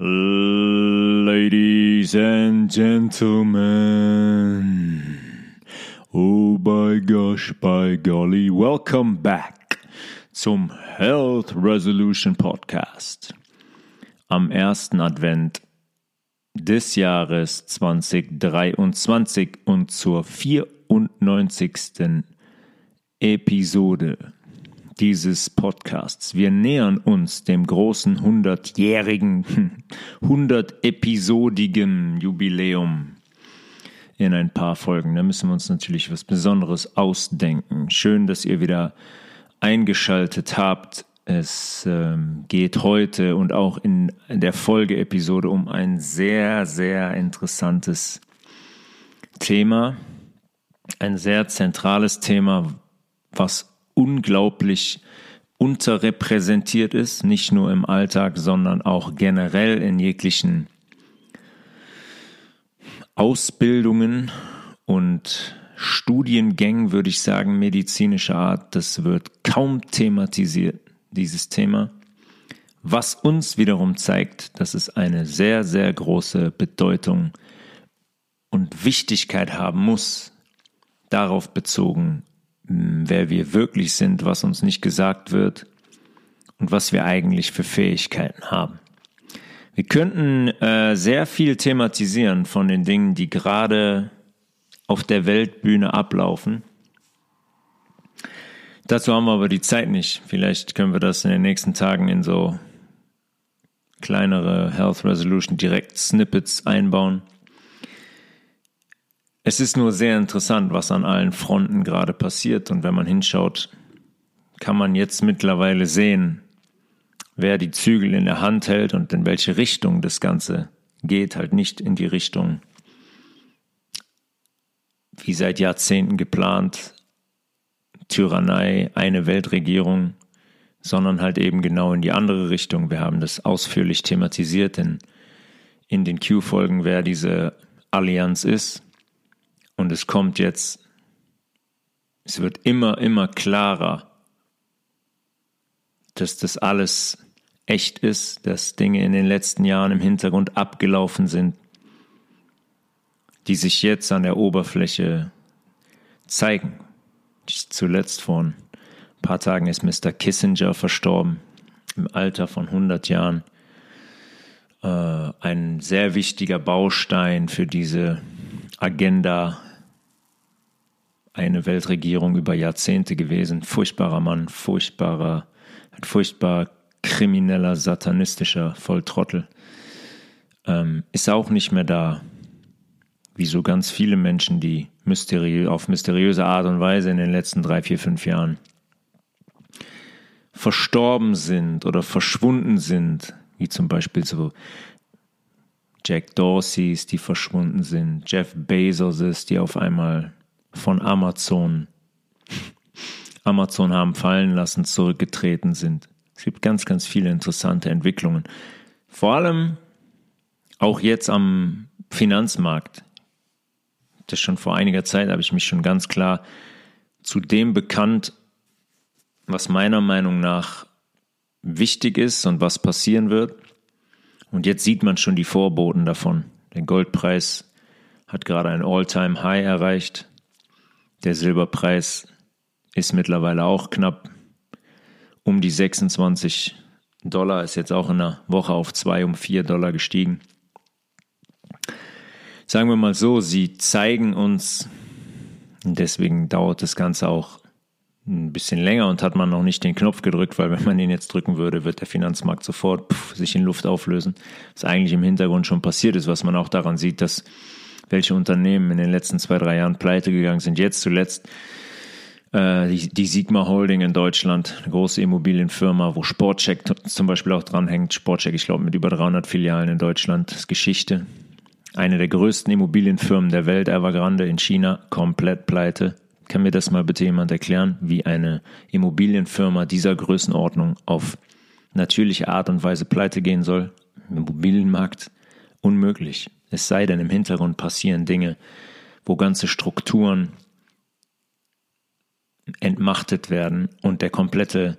Ladies and gentlemen, oh by gosh, by golly, welcome back zum Health Resolution Podcast. Am ersten Advent des Jahres 2023 und zur 94. Episode dieses Podcasts. Wir nähern uns dem großen 100-jährigen, 100-episodigen Jubiläum in ein paar Folgen. Da müssen wir uns natürlich was Besonderes ausdenken. Schön, dass ihr wieder eingeschaltet habt. Es ähm, geht heute und auch in der Folgeepisode um ein sehr, sehr interessantes Thema. Ein sehr zentrales Thema, was unglaublich unterrepräsentiert ist, nicht nur im Alltag, sondern auch generell in jeglichen Ausbildungen und Studiengängen, würde ich sagen, medizinischer Art. Das wird kaum thematisiert, dieses Thema. Was uns wiederum zeigt, dass es eine sehr, sehr große Bedeutung und Wichtigkeit haben muss, darauf bezogen, wer wir wirklich sind, was uns nicht gesagt wird und was wir eigentlich für Fähigkeiten haben. Wir könnten äh, sehr viel thematisieren von den Dingen, die gerade auf der Weltbühne ablaufen. Dazu haben wir aber die Zeit nicht. Vielleicht können wir das in den nächsten Tagen in so kleinere Health Resolution Direct Snippets einbauen. Es ist nur sehr interessant, was an allen Fronten gerade passiert. Und wenn man hinschaut, kann man jetzt mittlerweile sehen, wer die Zügel in der Hand hält und in welche Richtung das Ganze geht. Halt nicht in die Richtung, wie seit Jahrzehnten geplant, Tyrannei, eine Weltregierung, sondern halt eben genau in die andere Richtung. Wir haben das ausführlich thematisiert in, in den Q-Folgen, wer diese Allianz ist. Und es kommt jetzt, es wird immer, immer klarer, dass das alles echt ist, dass Dinge in den letzten Jahren im Hintergrund abgelaufen sind, die sich jetzt an der Oberfläche zeigen. Zuletzt vor ein paar Tagen ist Mr. Kissinger verstorben, im Alter von 100 Jahren. Äh, ein sehr wichtiger Baustein für diese Agenda eine Weltregierung über Jahrzehnte gewesen. Furchtbarer Mann, furchtbarer, furchtbar krimineller, satanistischer Volltrottel. Ähm, ist auch nicht mehr da. Wie so ganz viele Menschen, die mysteriö auf mysteriöse Art und Weise in den letzten drei, vier, fünf Jahren verstorben sind oder verschwunden sind, wie zum Beispiel so Jack Dorseys, die verschwunden sind, Jeff Bezos, die auf einmal von Amazon, Amazon haben fallen lassen, zurückgetreten sind. Es gibt ganz, ganz viele interessante Entwicklungen. Vor allem auch jetzt am Finanzmarkt. Das schon vor einiger Zeit habe ich mich schon ganz klar zu dem bekannt, was meiner Meinung nach wichtig ist und was passieren wird. Und jetzt sieht man schon die Vorboten davon. Der Goldpreis hat gerade ein All-Time-High erreicht. Der Silberpreis ist mittlerweile auch knapp um die 26 Dollar, ist jetzt auch in einer Woche auf 2 um 4 Dollar gestiegen. Sagen wir mal so, sie zeigen uns, deswegen dauert das Ganze auch ein bisschen länger und hat man noch nicht den Knopf gedrückt, weil wenn man den jetzt drücken würde, wird der Finanzmarkt sofort pff, sich in Luft auflösen. Was eigentlich im Hintergrund schon passiert ist, was man auch daran sieht, dass welche Unternehmen in den letzten zwei, drei Jahren pleite gegangen sind. Jetzt zuletzt äh, die, die Sigma Holding in Deutschland, eine große Immobilienfirma, wo Sportcheck zum Beispiel auch dranhängt. Sportcheck, ich glaube, mit über 300 Filialen in Deutschland, ist Geschichte. Eine der größten Immobilienfirmen der Welt, Evergrande in China, komplett pleite. Kann mir das mal bitte jemand erklären, wie eine Immobilienfirma dieser Größenordnung auf natürliche Art und Weise pleite gehen soll? Im Immobilienmarkt unmöglich. Es sei denn, im Hintergrund passieren Dinge, wo ganze Strukturen entmachtet werden und der komplette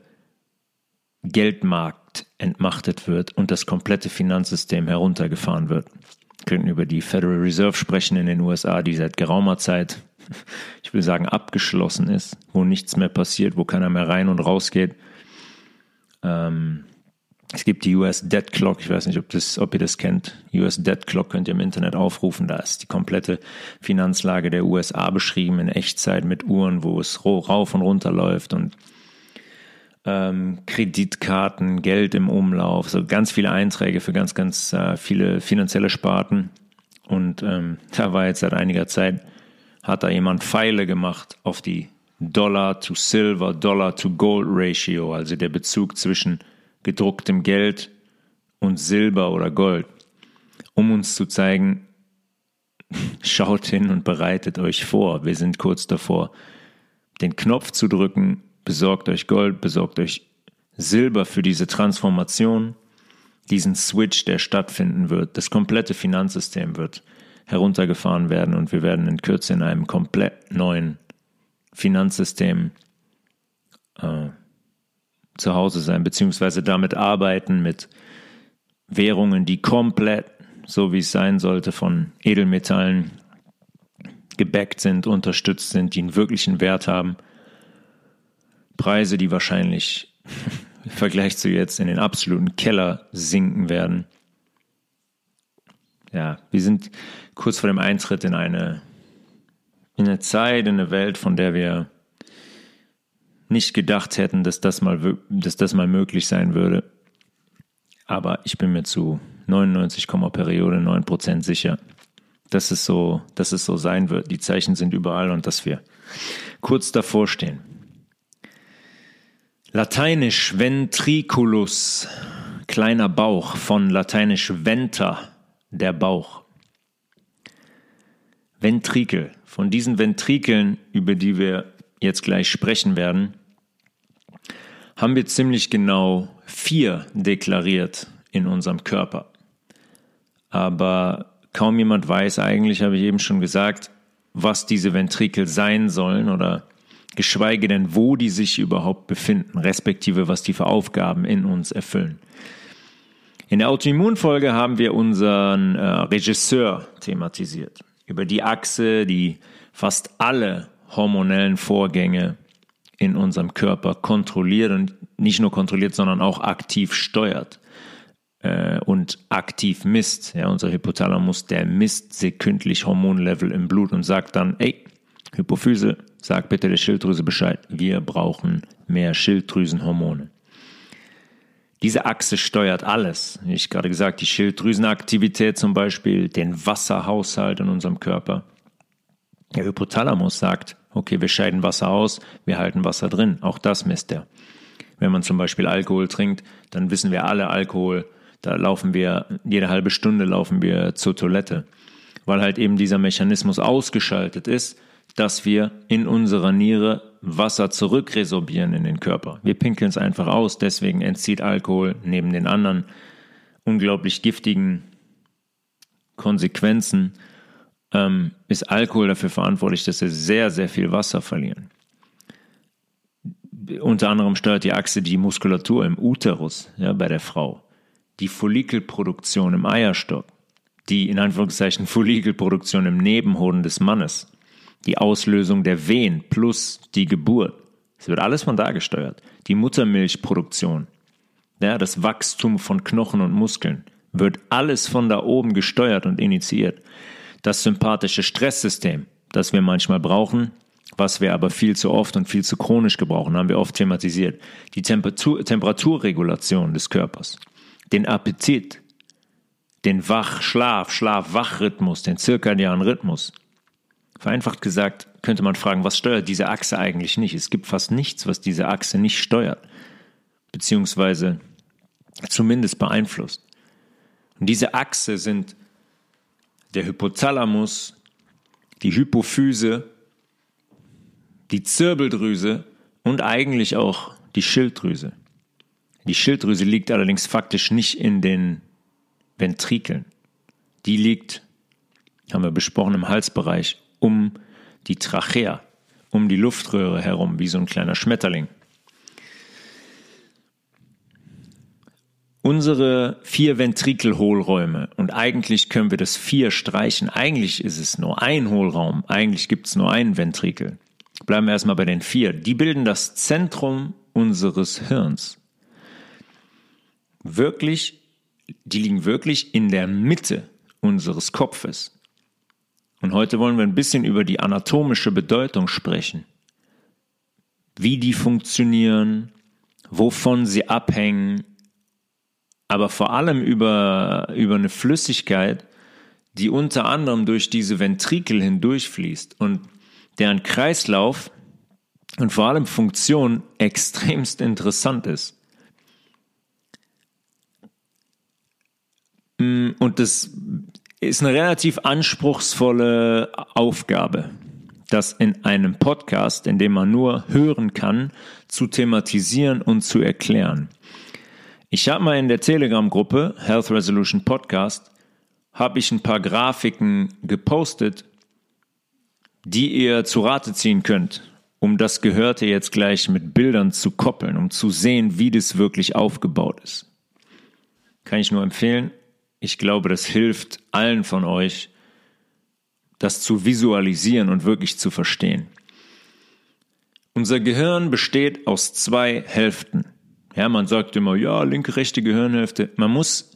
Geldmarkt Markt entmachtet wird und das komplette Finanzsystem heruntergefahren wird. Wir könnten über die Federal Reserve sprechen in den USA, die seit geraumer Zeit, ich will sagen, abgeschlossen ist, wo nichts mehr passiert, wo keiner mehr rein und raus geht. Ähm, es gibt die US Dead Clock, ich weiß nicht, ob, das, ob ihr das kennt. US Dead Clock könnt ihr im Internet aufrufen. Da ist die komplette Finanzlage der USA beschrieben in Echtzeit mit Uhren, wo es rauf und runter läuft und ähm, Kreditkarten, Geld im Umlauf, so ganz viele Einträge für ganz, ganz äh, viele finanzielle Sparten. Und ähm, da war jetzt seit einiger Zeit, hat da jemand Pfeile gemacht auf die Dollar to Silver, Dollar to Gold Ratio, also der Bezug zwischen gedrucktem Geld und Silber oder Gold, um uns zu zeigen, schaut hin und bereitet euch vor. Wir sind kurz davor, den Knopf zu drücken besorgt euch Gold, besorgt euch Silber für diese Transformation, diesen Switch, der stattfinden wird. Das komplette Finanzsystem wird heruntergefahren werden und wir werden in Kürze in einem komplett neuen Finanzsystem äh, zu Hause sein, beziehungsweise damit arbeiten mit Währungen, die komplett, so wie es sein sollte, von Edelmetallen gebackt sind, unterstützt sind, die einen wirklichen Wert haben Preise, die wahrscheinlich im Vergleich zu jetzt in den absoluten Keller sinken werden. Ja, wir sind kurz vor dem Eintritt in eine, in eine Zeit, in eine Welt, von der wir nicht gedacht hätten, dass das mal, dass das mal möglich sein würde. Aber ich bin mir zu 99, Periode 9% sicher, dass es so, dass es so sein wird. Die Zeichen sind überall und dass wir kurz davor stehen. Lateinisch ventriculus, kleiner Bauch, von lateinisch venter, der Bauch. Ventrikel, von diesen Ventrikeln, über die wir jetzt gleich sprechen werden, haben wir ziemlich genau vier deklariert in unserem Körper. Aber kaum jemand weiß eigentlich, habe ich eben schon gesagt, was diese Ventrikel sein sollen oder geschweige denn, wo die sich überhaupt befinden, respektive was die für Aufgaben in uns erfüllen. In der Autoimmunfolge haben wir unseren äh, Regisseur thematisiert, über die Achse, die fast alle hormonellen Vorgänge in unserem Körper kontrolliert und nicht nur kontrolliert, sondern auch aktiv steuert äh, und aktiv misst. Ja, unser Hypothalamus, der misst sekündlich Hormonlevel im Blut und sagt dann, ey, Hypophyse, sag bitte der Schilddrüse Bescheid. Wir brauchen mehr Schilddrüsenhormone. Diese Achse steuert alles. Wie ich gerade gesagt, die Schilddrüsenaktivität zum Beispiel, den Wasserhaushalt in unserem Körper. Der Hypothalamus sagt, okay, wir scheiden Wasser aus, wir halten Wasser drin. Auch das misst er. Wenn man zum Beispiel Alkohol trinkt, dann wissen wir alle Alkohol, da laufen wir, jede halbe Stunde laufen wir zur Toilette. Weil halt eben dieser Mechanismus ausgeschaltet ist, dass wir in unserer Niere Wasser zurückresorbieren in den Körper. Wir pinkeln es einfach aus, deswegen entzieht Alkohol neben den anderen unglaublich giftigen Konsequenzen, ähm, ist Alkohol dafür verantwortlich, dass wir sehr, sehr viel Wasser verlieren. Unter anderem steuert die Achse die Muskulatur im Uterus ja, bei der Frau, die Follikelproduktion im Eierstock, die in Anführungszeichen Follikelproduktion im Nebenhoden des Mannes die Auslösung der Wehen plus die Geburt. Es wird alles von da gesteuert. Die Muttermilchproduktion, ja, das Wachstum von Knochen und Muskeln, wird alles von da oben gesteuert und initiiert. Das sympathische Stresssystem, das wir manchmal brauchen, was wir aber viel zu oft und viel zu chronisch gebrauchen, haben wir oft thematisiert. Die Temperatur, Temperaturregulation des Körpers, den Appetit, den Wach-Schlaf, Schlaf-Wach-Rhythmus, den zirkadianen Rhythmus, Vereinfacht gesagt könnte man fragen, was steuert diese Achse eigentlich nicht? Es gibt fast nichts, was diese Achse nicht steuert, beziehungsweise zumindest beeinflusst. Und diese Achse sind der Hypothalamus, die Hypophyse, die Zirbeldrüse und eigentlich auch die Schilddrüse. Die Schilddrüse liegt allerdings faktisch nicht in den Ventrikeln. Die liegt, haben wir besprochen, im Halsbereich um die Trachea, um die Luftröhre herum, wie so ein kleiner Schmetterling. Unsere vier Ventrikelhohlräume und eigentlich können wir das vier streichen. Eigentlich ist es nur ein Hohlraum. Eigentlich gibt es nur einen Ventrikel. Bleiben wir erstmal bei den vier. Die bilden das Zentrum unseres Hirns. Wirklich, die liegen wirklich in der Mitte unseres Kopfes. Und heute wollen wir ein bisschen über die anatomische Bedeutung sprechen. Wie die funktionieren, wovon sie abhängen, aber vor allem über, über eine Flüssigkeit, die unter anderem durch diese Ventrikel hindurchfließt und deren Kreislauf und vor allem Funktion extremst interessant ist. Mm, und das ist eine relativ anspruchsvolle Aufgabe, das in einem Podcast, in dem man nur hören kann, zu thematisieren und zu erklären. Ich habe mal in der Telegram-Gruppe Health Resolution Podcast habe ich ein paar Grafiken gepostet, die ihr zu Rate ziehen könnt, um das Gehörte jetzt gleich mit Bildern zu koppeln, um zu sehen, wie das wirklich aufgebaut ist. Kann ich nur empfehlen. Ich glaube, das hilft allen von euch, das zu visualisieren und wirklich zu verstehen. Unser Gehirn besteht aus zwei Hälften. Ja, man sagt immer, ja, linke, rechte Gehirnhälfte. Man muss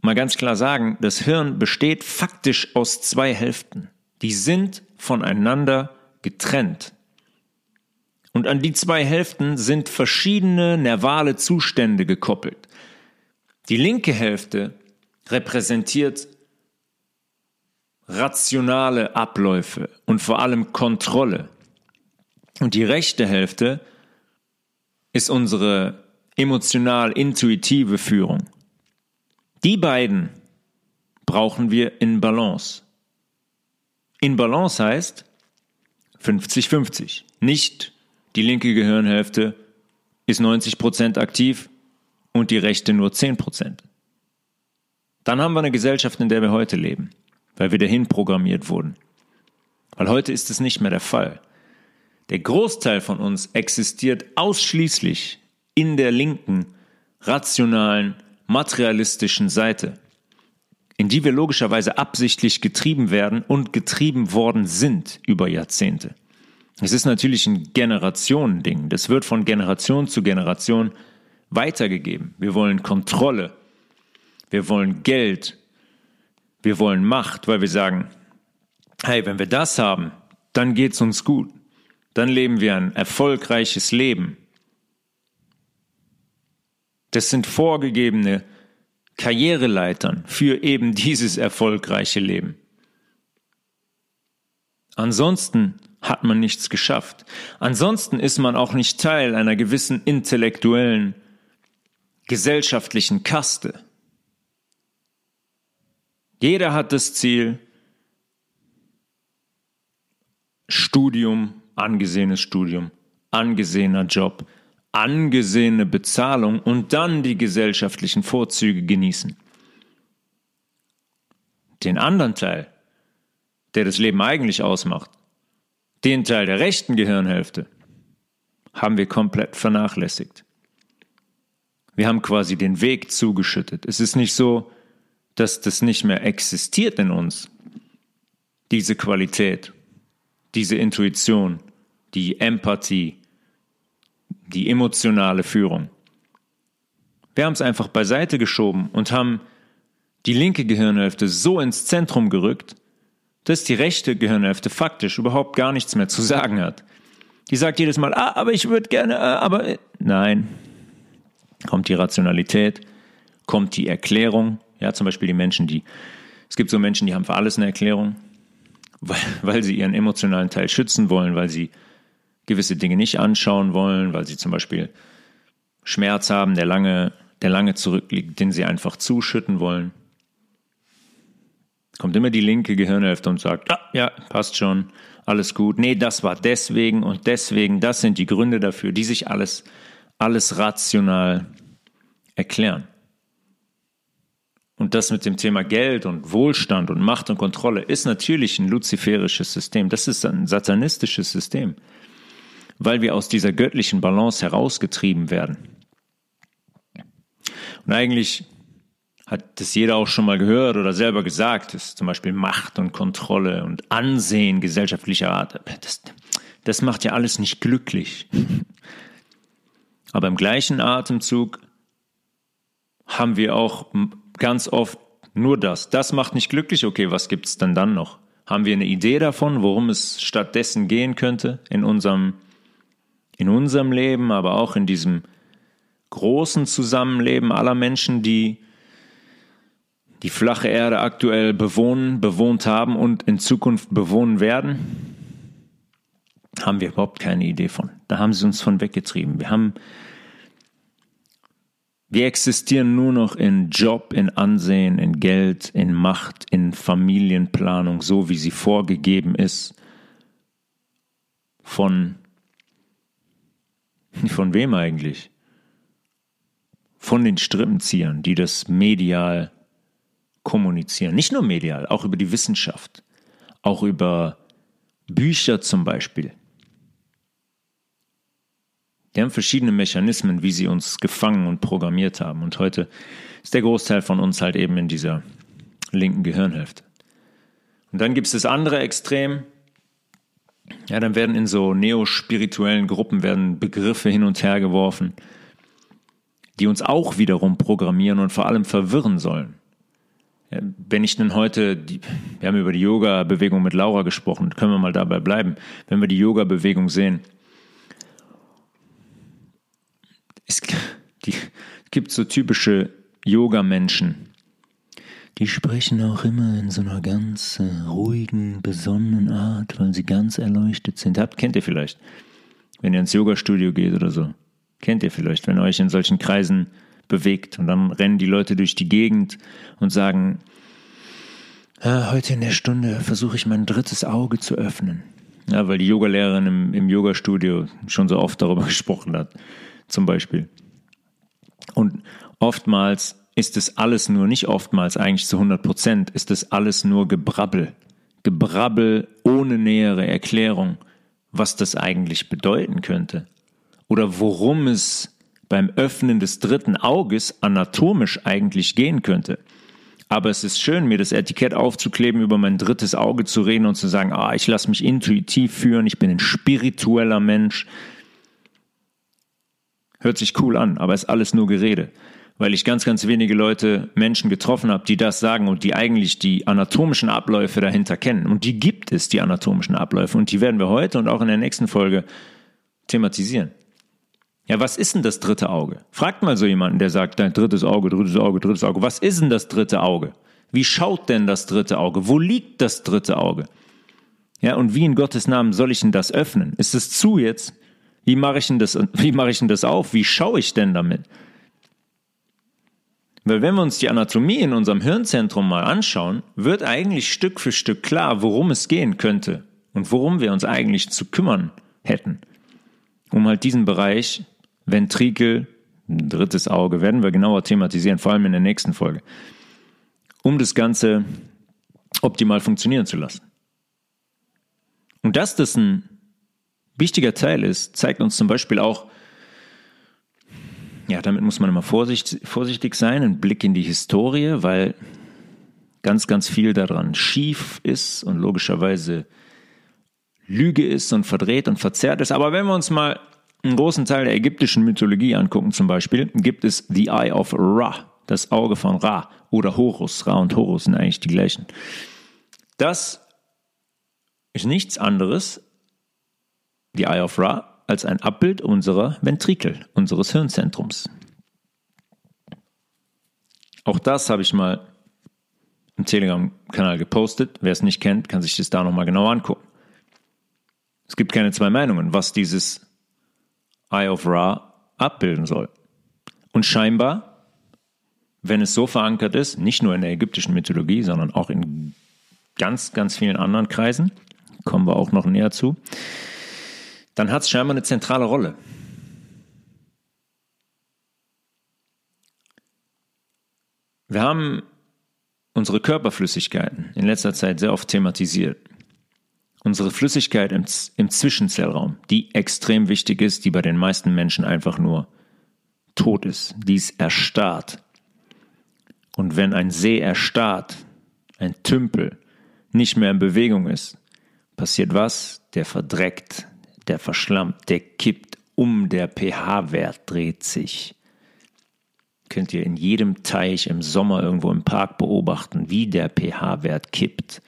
mal ganz klar sagen, das Hirn besteht faktisch aus zwei Hälften. Die sind voneinander getrennt. Und an die zwei Hälften sind verschiedene nervale Zustände gekoppelt. Die linke Hälfte repräsentiert rationale Abläufe und vor allem Kontrolle. Und die rechte Hälfte ist unsere emotional-intuitive Führung. Die beiden brauchen wir in Balance. In Balance heißt 50-50. Nicht die linke Gehirnhälfte ist 90% aktiv und die rechte nur 10%. Dann haben wir eine Gesellschaft, in der wir heute leben, weil wir dahin programmiert wurden. Weil heute ist es nicht mehr der Fall. Der Großteil von uns existiert ausschließlich in der linken, rationalen, materialistischen Seite, in die wir logischerweise absichtlich getrieben werden und getrieben worden sind über Jahrzehnte. Es ist natürlich ein Generationending. Das wird von Generation zu Generation weitergegeben. Wir wollen Kontrolle. Wir wollen Geld. Wir wollen Macht, weil wir sagen, hey, wenn wir das haben, dann geht's uns gut. Dann leben wir ein erfolgreiches Leben. Das sind vorgegebene Karriereleitern für eben dieses erfolgreiche Leben. Ansonsten hat man nichts geschafft. Ansonsten ist man auch nicht Teil einer gewissen intellektuellen, gesellschaftlichen Kaste. Jeder hat das Ziel, Studium, angesehenes Studium, angesehener Job, angesehene Bezahlung und dann die gesellschaftlichen Vorzüge genießen. Den anderen Teil, der das Leben eigentlich ausmacht, den Teil der rechten Gehirnhälfte, haben wir komplett vernachlässigt. Wir haben quasi den Weg zugeschüttet. Es ist nicht so, dass das nicht mehr existiert in uns, diese Qualität, diese Intuition, die Empathie, die emotionale Führung. Wir haben es einfach beiseite geschoben und haben die linke Gehirnhälfte so ins Zentrum gerückt, dass die rechte Gehirnhälfte faktisch überhaupt gar nichts mehr zu sagen hat. Die sagt jedes Mal, ah, aber ich würde gerne, ah, aber nein. Kommt die Rationalität, kommt die Erklärung. Ja, zum Beispiel die Menschen, die, es gibt so Menschen, die haben für alles eine Erklärung, weil, weil sie ihren emotionalen Teil schützen wollen, weil sie gewisse Dinge nicht anschauen wollen, weil sie zum Beispiel Schmerz haben, der lange, der lange zurückliegt, den sie einfach zuschütten wollen. Kommt immer die linke Gehirnhälfte und sagt, ah, ja, passt schon, alles gut. Nee, das war deswegen und deswegen, das sind die Gründe dafür, die sich alles, alles rational erklären. Und das mit dem Thema Geld und Wohlstand und Macht und Kontrolle ist natürlich ein luziferisches System. Das ist ein satanistisches System weil wir aus dieser göttlichen Balance herausgetrieben werden. Und eigentlich hat das jeder auch schon mal gehört oder selber gesagt, ist zum Beispiel Macht und Kontrolle und Ansehen gesellschaftlicher Art. Das, das macht ja alles nicht glücklich. Aber im gleichen Atemzug haben wir auch ganz oft nur das. Das macht nicht glücklich. Okay, was gibt es denn dann noch? Haben wir eine Idee davon, worum es stattdessen gehen könnte in unserem, in unserem Leben, aber auch in diesem großen Zusammenleben aller Menschen, die die flache Erde aktuell bewohnen, bewohnt haben und in Zukunft bewohnen werden? Haben wir überhaupt keine Idee von. Da haben sie uns von weggetrieben. Wir haben wir existieren nur noch in Job, in Ansehen, in Geld, in Macht, in Familienplanung, so wie sie vorgegeben ist. Von, von wem eigentlich? Von den Strippenziehern, die das medial kommunizieren. Nicht nur medial, auch über die Wissenschaft, auch über Bücher zum Beispiel. Die haben verschiedene Mechanismen, wie sie uns gefangen und programmiert haben. Und heute ist der Großteil von uns halt eben in dieser linken Gehirnhälfte. Und dann gibt es das andere Extrem. Ja, dann werden in so neospirituellen Gruppen werden Begriffe hin und her geworfen, die uns auch wiederum programmieren und vor allem verwirren sollen. Ja, wenn ich denn heute, die, wir haben über die Yoga-Bewegung mit Laura gesprochen, können wir mal dabei bleiben, wenn wir die Yoga-Bewegung sehen, es die, gibt so typische Yoga-Menschen. Die sprechen auch immer in so einer ganz äh, ruhigen, besonnenen Art, weil sie ganz erleuchtet sind. Habt, kennt ihr vielleicht, wenn ihr ins Yoga-Studio geht oder so. Kennt ihr vielleicht, wenn ihr euch in solchen Kreisen bewegt und dann rennen die Leute durch die Gegend und sagen, ah, heute in der Stunde versuche ich mein drittes Auge zu öffnen. Ja, weil die Yogalehrerin im, im Yoga-Studio schon so oft darüber gesprochen hat zum Beispiel. Und oftmals ist es alles nur, nicht oftmals, eigentlich zu 100 Prozent, ist es alles nur Gebrabbel. Gebrabbel ohne nähere Erklärung, was das eigentlich bedeuten könnte. Oder worum es beim Öffnen des dritten Auges anatomisch eigentlich gehen könnte. Aber es ist schön, mir das Etikett aufzukleben, über mein drittes Auge zu reden und zu sagen, ah, ich lasse mich intuitiv führen, ich bin ein spiritueller Mensch, Hört sich cool an, aber ist alles nur Gerede. Weil ich ganz, ganz wenige Leute, Menschen getroffen habe, die das sagen und die eigentlich die anatomischen Abläufe dahinter kennen. Und die gibt es, die anatomischen Abläufe. Und die werden wir heute und auch in der nächsten Folge thematisieren. Ja, was ist denn das dritte Auge? Fragt mal so jemanden, der sagt, dein drittes Auge, drittes Auge, drittes Auge. Was ist denn das dritte Auge? Wie schaut denn das dritte Auge? Wo liegt das dritte Auge? Ja, und wie in Gottes Namen soll ich denn das öffnen? Ist es zu jetzt? Wie mache ich denn das, wie mache ich denn das auf? Wie schaue ich denn damit? Weil wenn wir uns die Anatomie in unserem Hirnzentrum mal anschauen, wird eigentlich Stück für Stück klar, worum es gehen könnte und worum wir uns eigentlich zu kümmern hätten. Um halt diesen Bereich Ventrikel, drittes Auge, werden wir genauer thematisieren, vor allem in der nächsten Folge, um das Ganze optimal funktionieren zu lassen. Und dass das ein wichtiger Teil ist, zeigt uns zum Beispiel auch, ja, damit muss man immer vorsichtig sein, ein Blick in die Historie, weil ganz, ganz viel daran schief ist und logischerweise Lüge ist und verdreht und verzerrt ist. Aber wenn wir uns mal einen großen Teil der ägyptischen Mythologie angucken, zum Beispiel, gibt es The Eye of Ra, das Auge von Ra oder Horus. Ra und Horus sind eigentlich die gleichen. Das ist nichts anderes die Eye of Ra, als ein Abbild unserer Ventrikel, unseres Hirnzentrums. Auch das habe ich mal im Telegram-Kanal gepostet. Wer es nicht kennt, kann sich das da nochmal genau angucken. Es gibt keine zwei Meinungen, was dieses Eye of Ra abbilden soll. Und scheinbar, wenn es so verankert ist, nicht nur in der ägyptischen Mythologie, sondern auch in ganz, ganz vielen anderen Kreisen, kommen wir auch noch näher zu, dann hat es scheinbar eine zentrale Rolle. Wir haben unsere Körperflüssigkeiten in letzter Zeit sehr oft thematisiert. Unsere Flüssigkeit im, im Zwischenzellraum, die extrem wichtig ist, die bei den meisten Menschen einfach nur tot ist, die ist erstarrt. Und wenn ein See erstarrt, ein Tümpel, nicht mehr in Bewegung ist, passiert was? Der verdreckt, der verschlammt, der kippt um, der pH-Wert dreht sich. Könnt ihr in jedem Teich im Sommer irgendwo im Park beobachten, wie der pH-Wert kippt.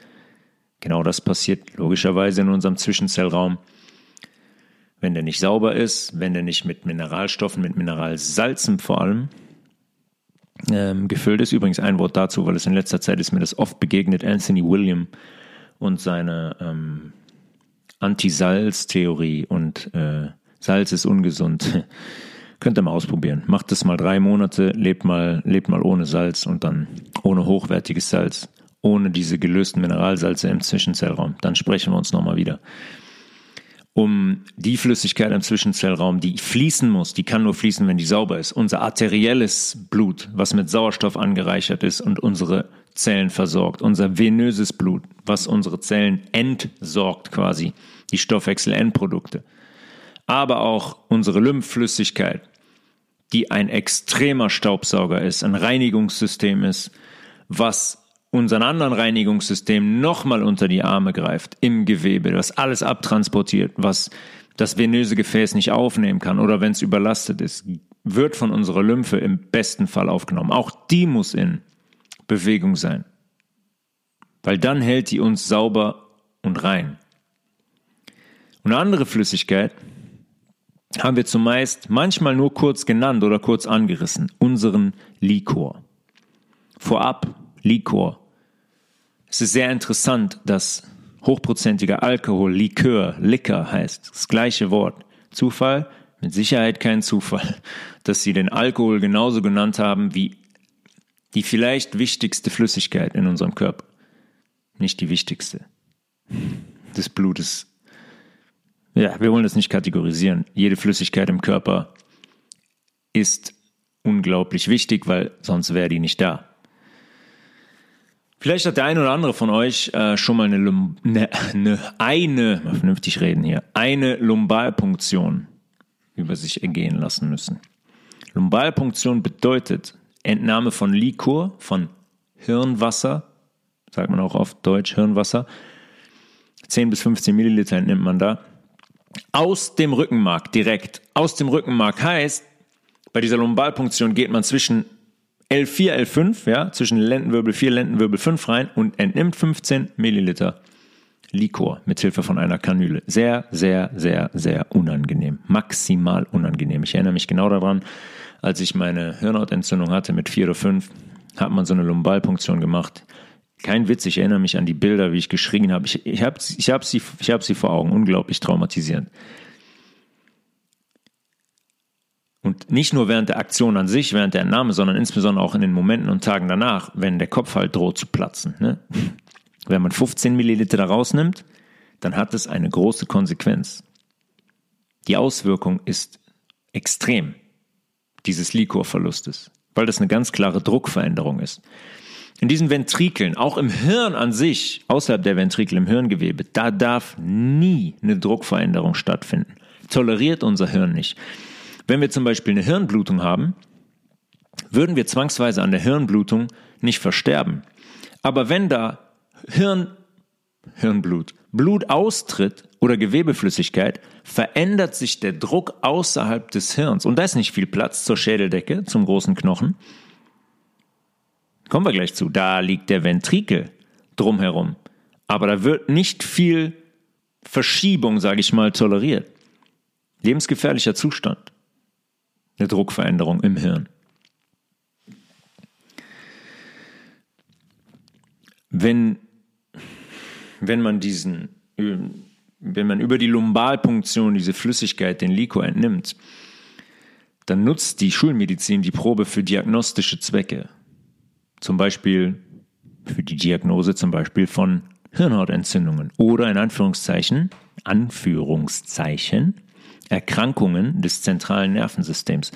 Genau das passiert logischerweise in unserem Zwischenzellraum. Wenn der nicht sauber ist, wenn der nicht mit Mineralstoffen, mit Mineralsalzen vor allem ähm, gefüllt ist. Übrigens ein Wort dazu, weil es in letzter Zeit ist mir das oft begegnet, Anthony William und seine ähm, Anti-Salz-Theorie und äh, Salz ist ungesund. Könnt ihr mal ausprobieren. Macht das mal drei Monate, lebt mal, lebt mal ohne Salz und dann ohne hochwertiges Salz, ohne diese gelösten Mineralsalze im Zwischenzellraum. Dann sprechen wir uns nochmal wieder um die Flüssigkeit im Zwischenzellraum, die fließen muss, die kann nur fließen, wenn die sauber ist. Unser arterielles Blut, was mit Sauerstoff angereichert ist und unsere Zellen versorgt. Unser venöses Blut, was unsere Zellen entsorgt quasi, die Stoffwechselendprodukte. Aber auch unsere Lymphflüssigkeit, die ein extremer Staubsauger ist, ein Reinigungssystem ist, was unseren anderen Reinigungssystem nochmal unter die Arme greift, im Gewebe, das alles abtransportiert, was das venöse Gefäß nicht aufnehmen kann oder wenn es überlastet ist, wird von unserer Lymphe im besten Fall aufgenommen. Auch die muss in Bewegung sein, weil dann hält die uns sauber und rein. Und eine andere Flüssigkeit haben wir zumeist manchmal nur kurz genannt oder kurz angerissen, unseren Likor. Vorab Likor. Es ist sehr interessant, dass hochprozentiger Alkohol Likör, Liquor heißt. Das gleiche Wort. Zufall? Mit Sicherheit kein Zufall, dass sie den Alkohol genauso genannt haben wie die vielleicht wichtigste Flüssigkeit in unserem Körper. Nicht die wichtigste. Des Blutes. Ja, wir wollen das nicht kategorisieren. Jede Flüssigkeit im Körper ist unglaublich wichtig, weil sonst wäre die nicht da. Vielleicht hat der eine oder andere von euch äh, schon mal eine, Lum ne, ne, eine, mal vernünftig reden hier, eine Lumbalpunktion über sich ergehen lassen müssen. Lumbalpunktion bedeutet Entnahme von Liquor, von Hirnwasser, sagt man auch auf Deutsch Hirnwasser, 10 bis 15 Milliliter entnimmt man da, aus dem Rückenmark direkt. Aus dem Rückenmark heißt, bei dieser Lumbalpunktion geht man zwischen L4, L5, ja, zwischen Lendenwirbel 4, Lendenwirbel 5 rein und entnimmt 15 Milliliter Likor mit Hilfe von einer Kanüle. Sehr, sehr, sehr, sehr unangenehm. Maximal unangenehm. Ich erinnere mich genau daran, als ich meine Hirnhautentzündung hatte mit 4 oder 5, hat man so eine Lumbalpunktion gemacht. Kein Witz, ich erinnere mich an die Bilder, wie ich geschrien habe. Ich, ich habe ich hab sie, hab sie vor Augen. Unglaublich traumatisierend. Und nicht nur während der Aktion an sich, während der Entnahme, sondern insbesondere auch in den Momenten und Tagen danach, wenn der Kopf halt droht zu platzen. Ne? Wenn man 15 Milliliter da rausnimmt, dann hat es eine große Konsequenz. Die Auswirkung ist extrem dieses Liquorverlustes, weil das eine ganz klare Druckveränderung ist. In diesen Ventrikeln, auch im Hirn an sich, außerhalb der Ventrikel im Hirngewebe, da darf nie eine Druckveränderung stattfinden. Toleriert unser Hirn nicht. Wenn wir zum Beispiel eine Hirnblutung haben, würden wir zwangsweise an der Hirnblutung nicht versterben. Aber wenn da Hirn, Hirnblut, Blut austritt oder Gewebeflüssigkeit, verändert sich der Druck außerhalb des Hirns. Und da ist nicht viel Platz zur Schädeldecke, zum großen Knochen. Kommen wir gleich zu. Da liegt der Ventrikel drumherum. Aber da wird nicht viel Verschiebung, sage ich mal, toleriert. Lebensgefährlicher Zustand eine Druckveränderung im Hirn. Wenn, wenn man diesen, wenn man über die Lumbalpunktion diese Flüssigkeit, den Liquor entnimmt, dann nutzt die Schulmedizin die Probe für diagnostische Zwecke. Zum Beispiel für die Diagnose zum Beispiel von Hirnhautentzündungen oder in Anführungszeichen, Anführungszeichen, Erkrankungen des zentralen Nervensystems.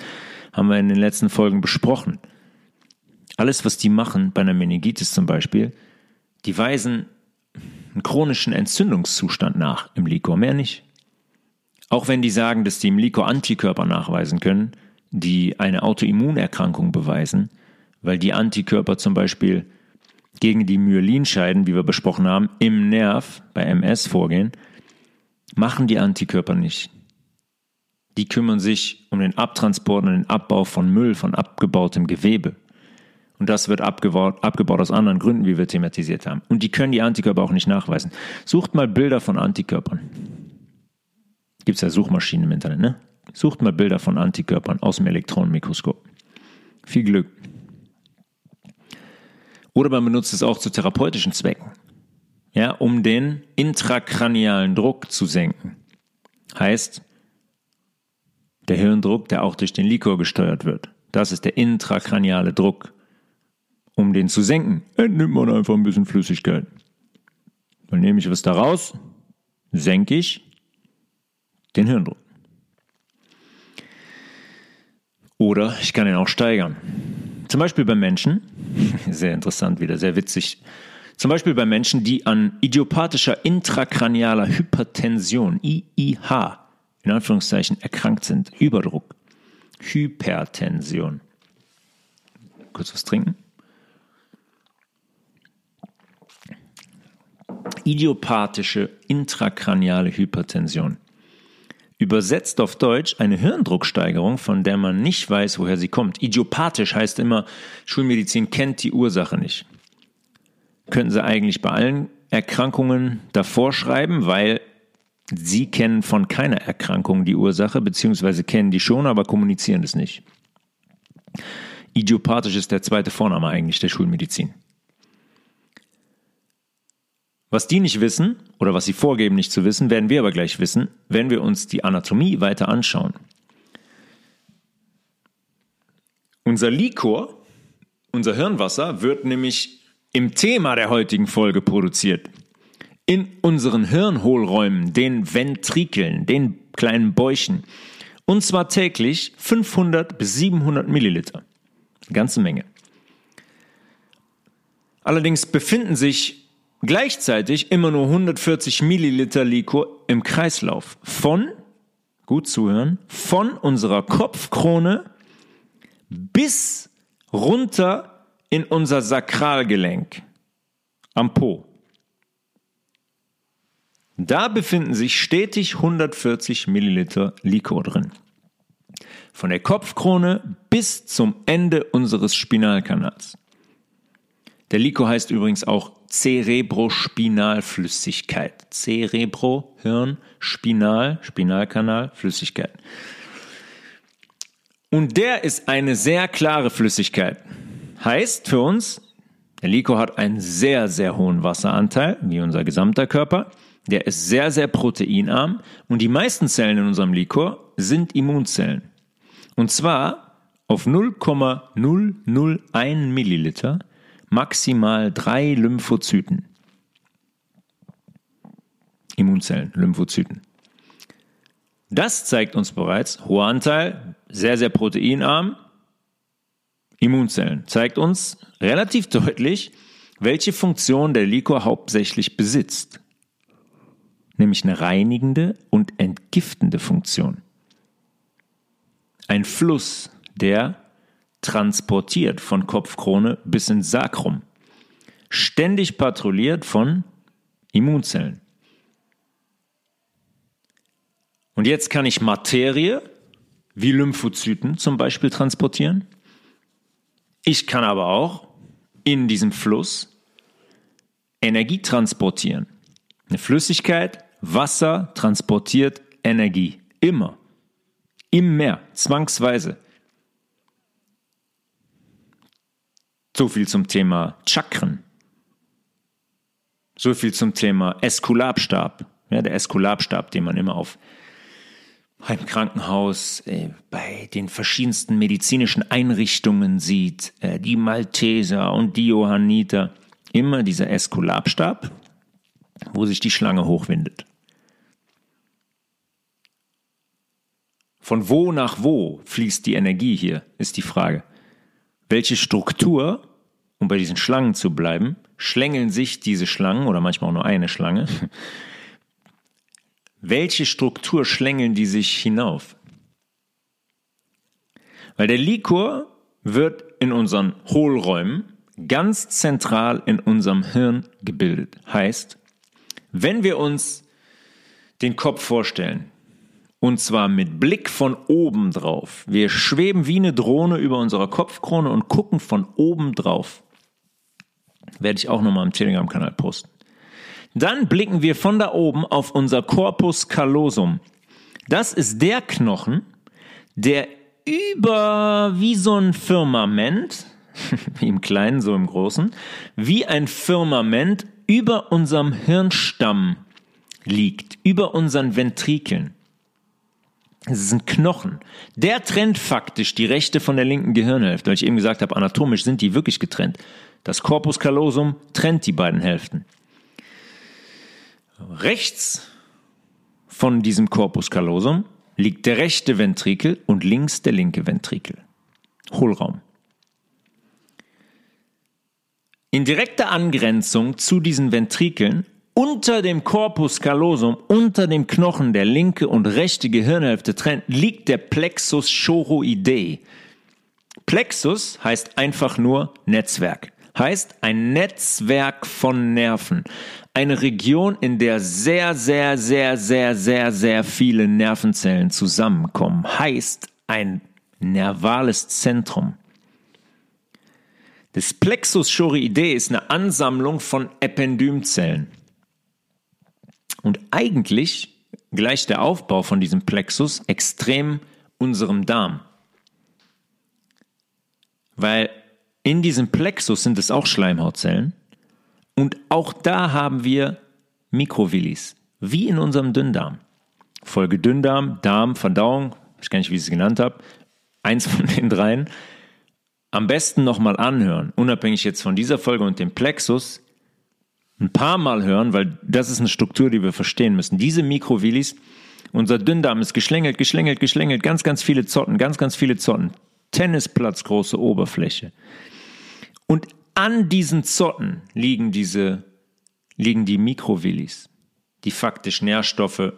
Haben wir in den letzten Folgen besprochen. Alles, was die machen, bei einer Meningitis zum Beispiel, die weisen einen chronischen Entzündungszustand nach im Likor, mehr nicht. Auch wenn die sagen, dass die im Likor Antikörper nachweisen können, die eine Autoimmunerkrankung beweisen, weil die Antikörper zum Beispiel gegen die Myelinscheiden, wie wir besprochen haben, im Nerv bei MS vorgehen, machen die Antikörper nicht. Die kümmern sich um den Abtransport und den Abbau von Müll, von abgebautem Gewebe. Und das wird abgebaut, abgebaut aus anderen Gründen, wie wir thematisiert haben. Und die können die Antikörper auch nicht nachweisen. Sucht mal Bilder von Antikörpern. Gibt es ja Suchmaschinen im Internet, ne? Sucht mal Bilder von Antikörpern aus dem Elektronenmikroskop. Viel Glück. Oder man benutzt es auch zu therapeutischen Zwecken. Ja, um den intrakranialen Druck zu senken. Heißt, der Hirndruck, der auch durch den Likor gesteuert wird. Das ist der intrakraniale Druck. Um den zu senken, entnimmt man einfach ein bisschen Flüssigkeit. Dann nehme ich was daraus, senke ich den Hirndruck. Oder ich kann ihn auch steigern. Zum Beispiel bei Menschen, sehr interessant wieder, sehr witzig. Zum Beispiel bei Menschen, die an idiopathischer intrakranialer Hypertension, IIH, in Anführungszeichen erkrankt sind. Überdruck. Hypertension. Kurz was trinken. Idiopathische intrakraniale Hypertension. Übersetzt auf Deutsch eine Hirndrucksteigerung, von der man nicht weiß, woher sie kommt. Idiopathisch heißt immer, Schulmedizin kennt die Ursache nicht. Könnten sie eigentlich bei allen Erkrankungen davor schreiben, weil sie kennen von keiner Erkrankung die Ursache, beziehungsweise kennen die schon, aber kommunizieren es nicht. Idiopathisch ist der zweite Vorname eigentlich der Schulmedizin. Was die nicht wissen oder was sie vorgeben nicht zu wissen, werden wir aber gleich wissen, wenn wir uns die Anatomie weiter anschauen. Unser Likor, unser Hirnwasser, wird nämlich im Thema der heutigen Folge produziert. In unseren Hirnhohlräumen, den Ventrikeln, den kleinen Bäuchen. Und zwar täglich 500 bis 700 Milliliter. Eine ganze Menge. Allerdings befinden sich Gleichzeitig immer nur 140 Milliliter Likor im Kreislauf. Von, gut zuhören, von unserer Kopfkrone bis runter in unser Sakralgelenk am Po. Da befinden sich stetig 140 Milliliter Likor drin. Von der Kopfkrone bis zum Ende unseres Spinalkanals. Der Likor heißt übrigens auch Cerebrospinalflüssigkeit. Cerebro, Hirn, Spinal, Spinalkanal, Flüssigkeit. Und der ist eine sehr klare Flüssigkeit. Heißt für uns, der Liko hat einen sehr, sehr hohen Wasseranteil, wie unser gesamter Körper. Der ist sehr, sehr proteinarm und die meisten Zellen in unserem Likor sind Immunzellen. Und zwar auf 0,001 Milliliter maximal drei Lymphozyten. Immunzellen, Lymphozyten. Das zeigt uns bereits, hoher Anteil, sehr, sehr proteinarm, Immunzellen. Zeigt uns relativ deutlich, welche Funktion der Likor hauptsächlich besitzt. Nämlich eine reinigende und entgiftende Funktion. Ein Fluss, der transportiert von Kopfkrone bis ins Sakrum, ständig patrouilliert von Immunzellen. Und jetzt kann ich Materie wie Lymphozyten zum Beispiel transportieren. Ich kann aber auch in diesem Fluss Energie transportieren. Eine Flüssigkeit, Wasser transportiert Energie. Immer. Im Meer, zwangsweise. So viel zum Thema Chakren. So viel zum Thema Eskulapstab. Ja, der Eskulapstab, den man immer auf im Krankenhaus, äh, bei den verschiedensten medizinischen Einrichtungen sieht, äh, die Malteser und die Johanniter, immer dieser Eskulapstab, wo sich die Schlange hochwindet. Von wo nach wo fließt die Energie hier, ist die Frage. Welche Struktur, um bei diesen Schlangen zu bleiben, schlängeln sich diese Schlangen oder manchmal auch nur eine Schlange? Welche Struktur schlängeln die sich hinauf? Weil der Likor wird in unseren Hohlräumen ganz zentral in unserem Hirn gebildet. Heißt, wenn wir uns den Kopf vorstellen, und zwar mit Blick von oben drauf. Wir schweben wie eine Drohne über unserer Kopfkrone und gucken von oben drauf. Werde ich auch nochmal im Telegram-Kanal posten. Dann blicken wir von da oben auf unser Corpus callosum. Das ist der Knochen, der über wie so ein Firmament, wie im Kleinen, so im Großen, wie ein Firmament über unserem Hirnstamm liegt, über unseren Ventrikeln. Es ein Knochen. Der trennt faktisch die rechte von der linken Gehirnhälfte. Weil ich eben gesagt habe, anatomisch sind die wirklich getrennt. Das Corpus callosum trennt die beiden Hälften. Rechts von diesem Corpus callosum liegt der rechte Ventrikel und links der linke Ventrikel. Hohlraum. In direkter Angrenzung zu diesen Ventrikeln unter dem Corpus callosum, unter dem Knochen der linke und rechte Gehirnhälfte trennt, liegt der Plexus choroidei. Plexus heißt einfach nur Netzwerk. Heißt ein Netzwerk von Nerven. Eine Region, in der sehr, sehr, sehr, sehr, sehr, sehr viele Nervenzellen zusammenkommen. Heißt ein nervales Zentrum. Das Plexus choroidei ist eine Ansammlung von Ependymzellen. Und eigentlich gleicht der Aufbau von diesem Plexus extrem unserem Darm. Weil in diesem Plexus sind es auch Schleimhautzellen und auch da haben wir Mikrovillis, wie in unserem Dünndarm. Folge Dünndarm, Darm, Verdauung, ich weiß gar nicht, wie ich es genannt habe, eins von den dreien. Am besten nochmal anhören, unabhängig jetzt von dieser Folge und dem Plexus, ein paar Mal hören, weil das ist eine Struktur, die wir verstehen müssen. Diese Mikrovillis, unser Dünndarm ist geschlängelt, geschlängelt, geschlängelt, ganz, ganz viele Zotten, ganz, ganz viele Zotten. Tennisplatz große Oberfläche. Und an diesen Zotten liegen diese, liegen die Mikrovillis, die faktisch Nährstoffe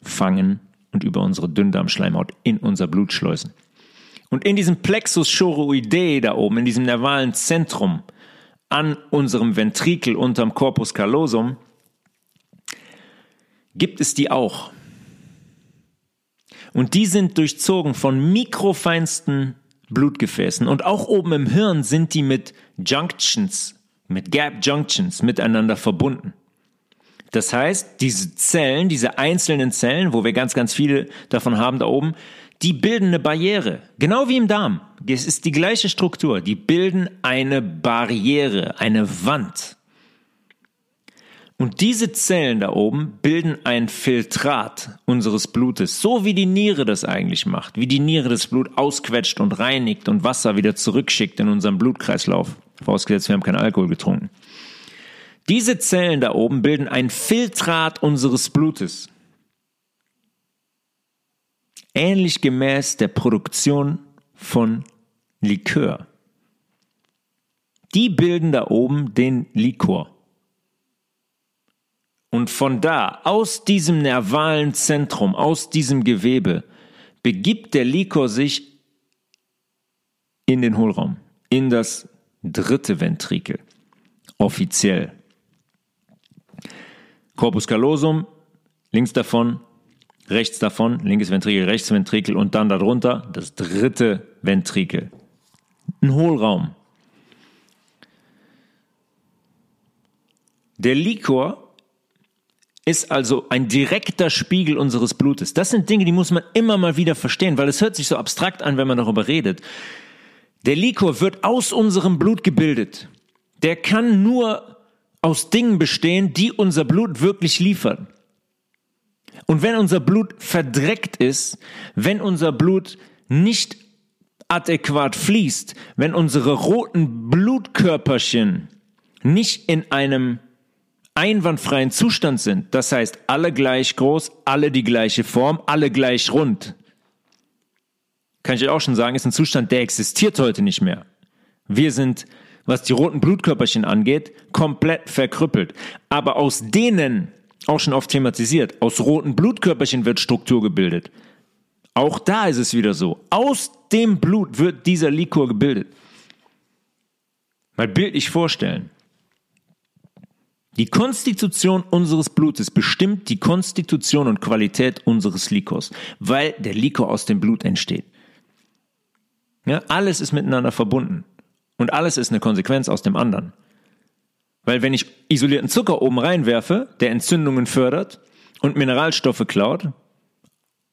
fangen und über unsere Dünndarmschleimhaut in unser Blut schleusen. Und in diesem Plexus choroidei da oben, in diesem nervalen Zentrum, an unserem Ventrikel unterm Corpus callosum, gibt es die auch. Und die sind durchzogen von mikrofeinsten Blutgefäßen. Und auch oben im Hirn sind die mit Junctions, mit Gap Junctions miteinander verbunden. Das heißt, diese Zellen, diese einzelnen Zellen, wo wir ganz, ganz viele davon haben da oben, die bilden eine Barriere. Genau wie im Darm. Es ist die gleiche Struktur. Die bilden eine Barriere, eine Wand. Und diese Zellen da oben bilden ein Filtrat unseres Blutes, so wie die Niere das eigentlich macht, wie die Niere das Blut ausquetscht und reinigt und Wasser wieder zurückschickt in unseren Blutkreislauf. Vorausgesetzt, wir haben keinen Alkohol getrunken. Diese Zellen da oben bilden ein Filtrat unseres Blutes ähnlich gemäß der Produktion von Likör. Die bilden da oben den Likor. Und von da, aus diesem nervalen Zentrum, aus diesem Gewebe, begibt der Likor sich in den Hohlraum, in das dritte Ventrikel, offiziell. Corpus callosum, links davon rechts davon, linkes Ventrikel, rechts Ventrikel und dann darunter das dritte Ventrikel. Ein Hohlraum. Der Likor ist also ein direkter Spiegel unseres Blutes. Das sind Dinge, die muss man immer mal wieder verstehen, weil es hört sich so abstrakt an, wenn man darüber redet. Der Likor wird aus unserem Blut gebildet. Der kann nur aus Dingen bestehen, die unser Blut wirklich liefern. Und wenn unser Blut verdreckt ist, wenn unser Blut nicht adäquat fließt, wenn unsere roten Blutkörperchen nicht in einem einwandfreien Zustand sind, das heißt alle gleich groß, alle die gleiche Form, alle gleich rund, kann ich euch auch schon sagen, ist ein Zustand, der existiert heute nicht mehr. Wir sind, was die roten Blutkörperchen angeht, komplett verkrüppelt. Aber aus denen auch schon oft thematisiert. Aus roten Blutkörperchen wird Struktur gebildet. Auch da ist es wieder so. Aus dem Blut wird dieser Likor gebildet. Mal bildlich vorstellen. Die Konstitution unseres Blutes bestimmt die Konstitution und Qualität unseres Likors, weil der Likor aus dem Blut entsteht. Ja, alles ist miteinander verbunden und alles ist eine Konsequenz aus dem anderen. Weil wenn ich isolierten Zucker oben reinwerfe, der Entzündungen fördert und Mineralstoffe klaut,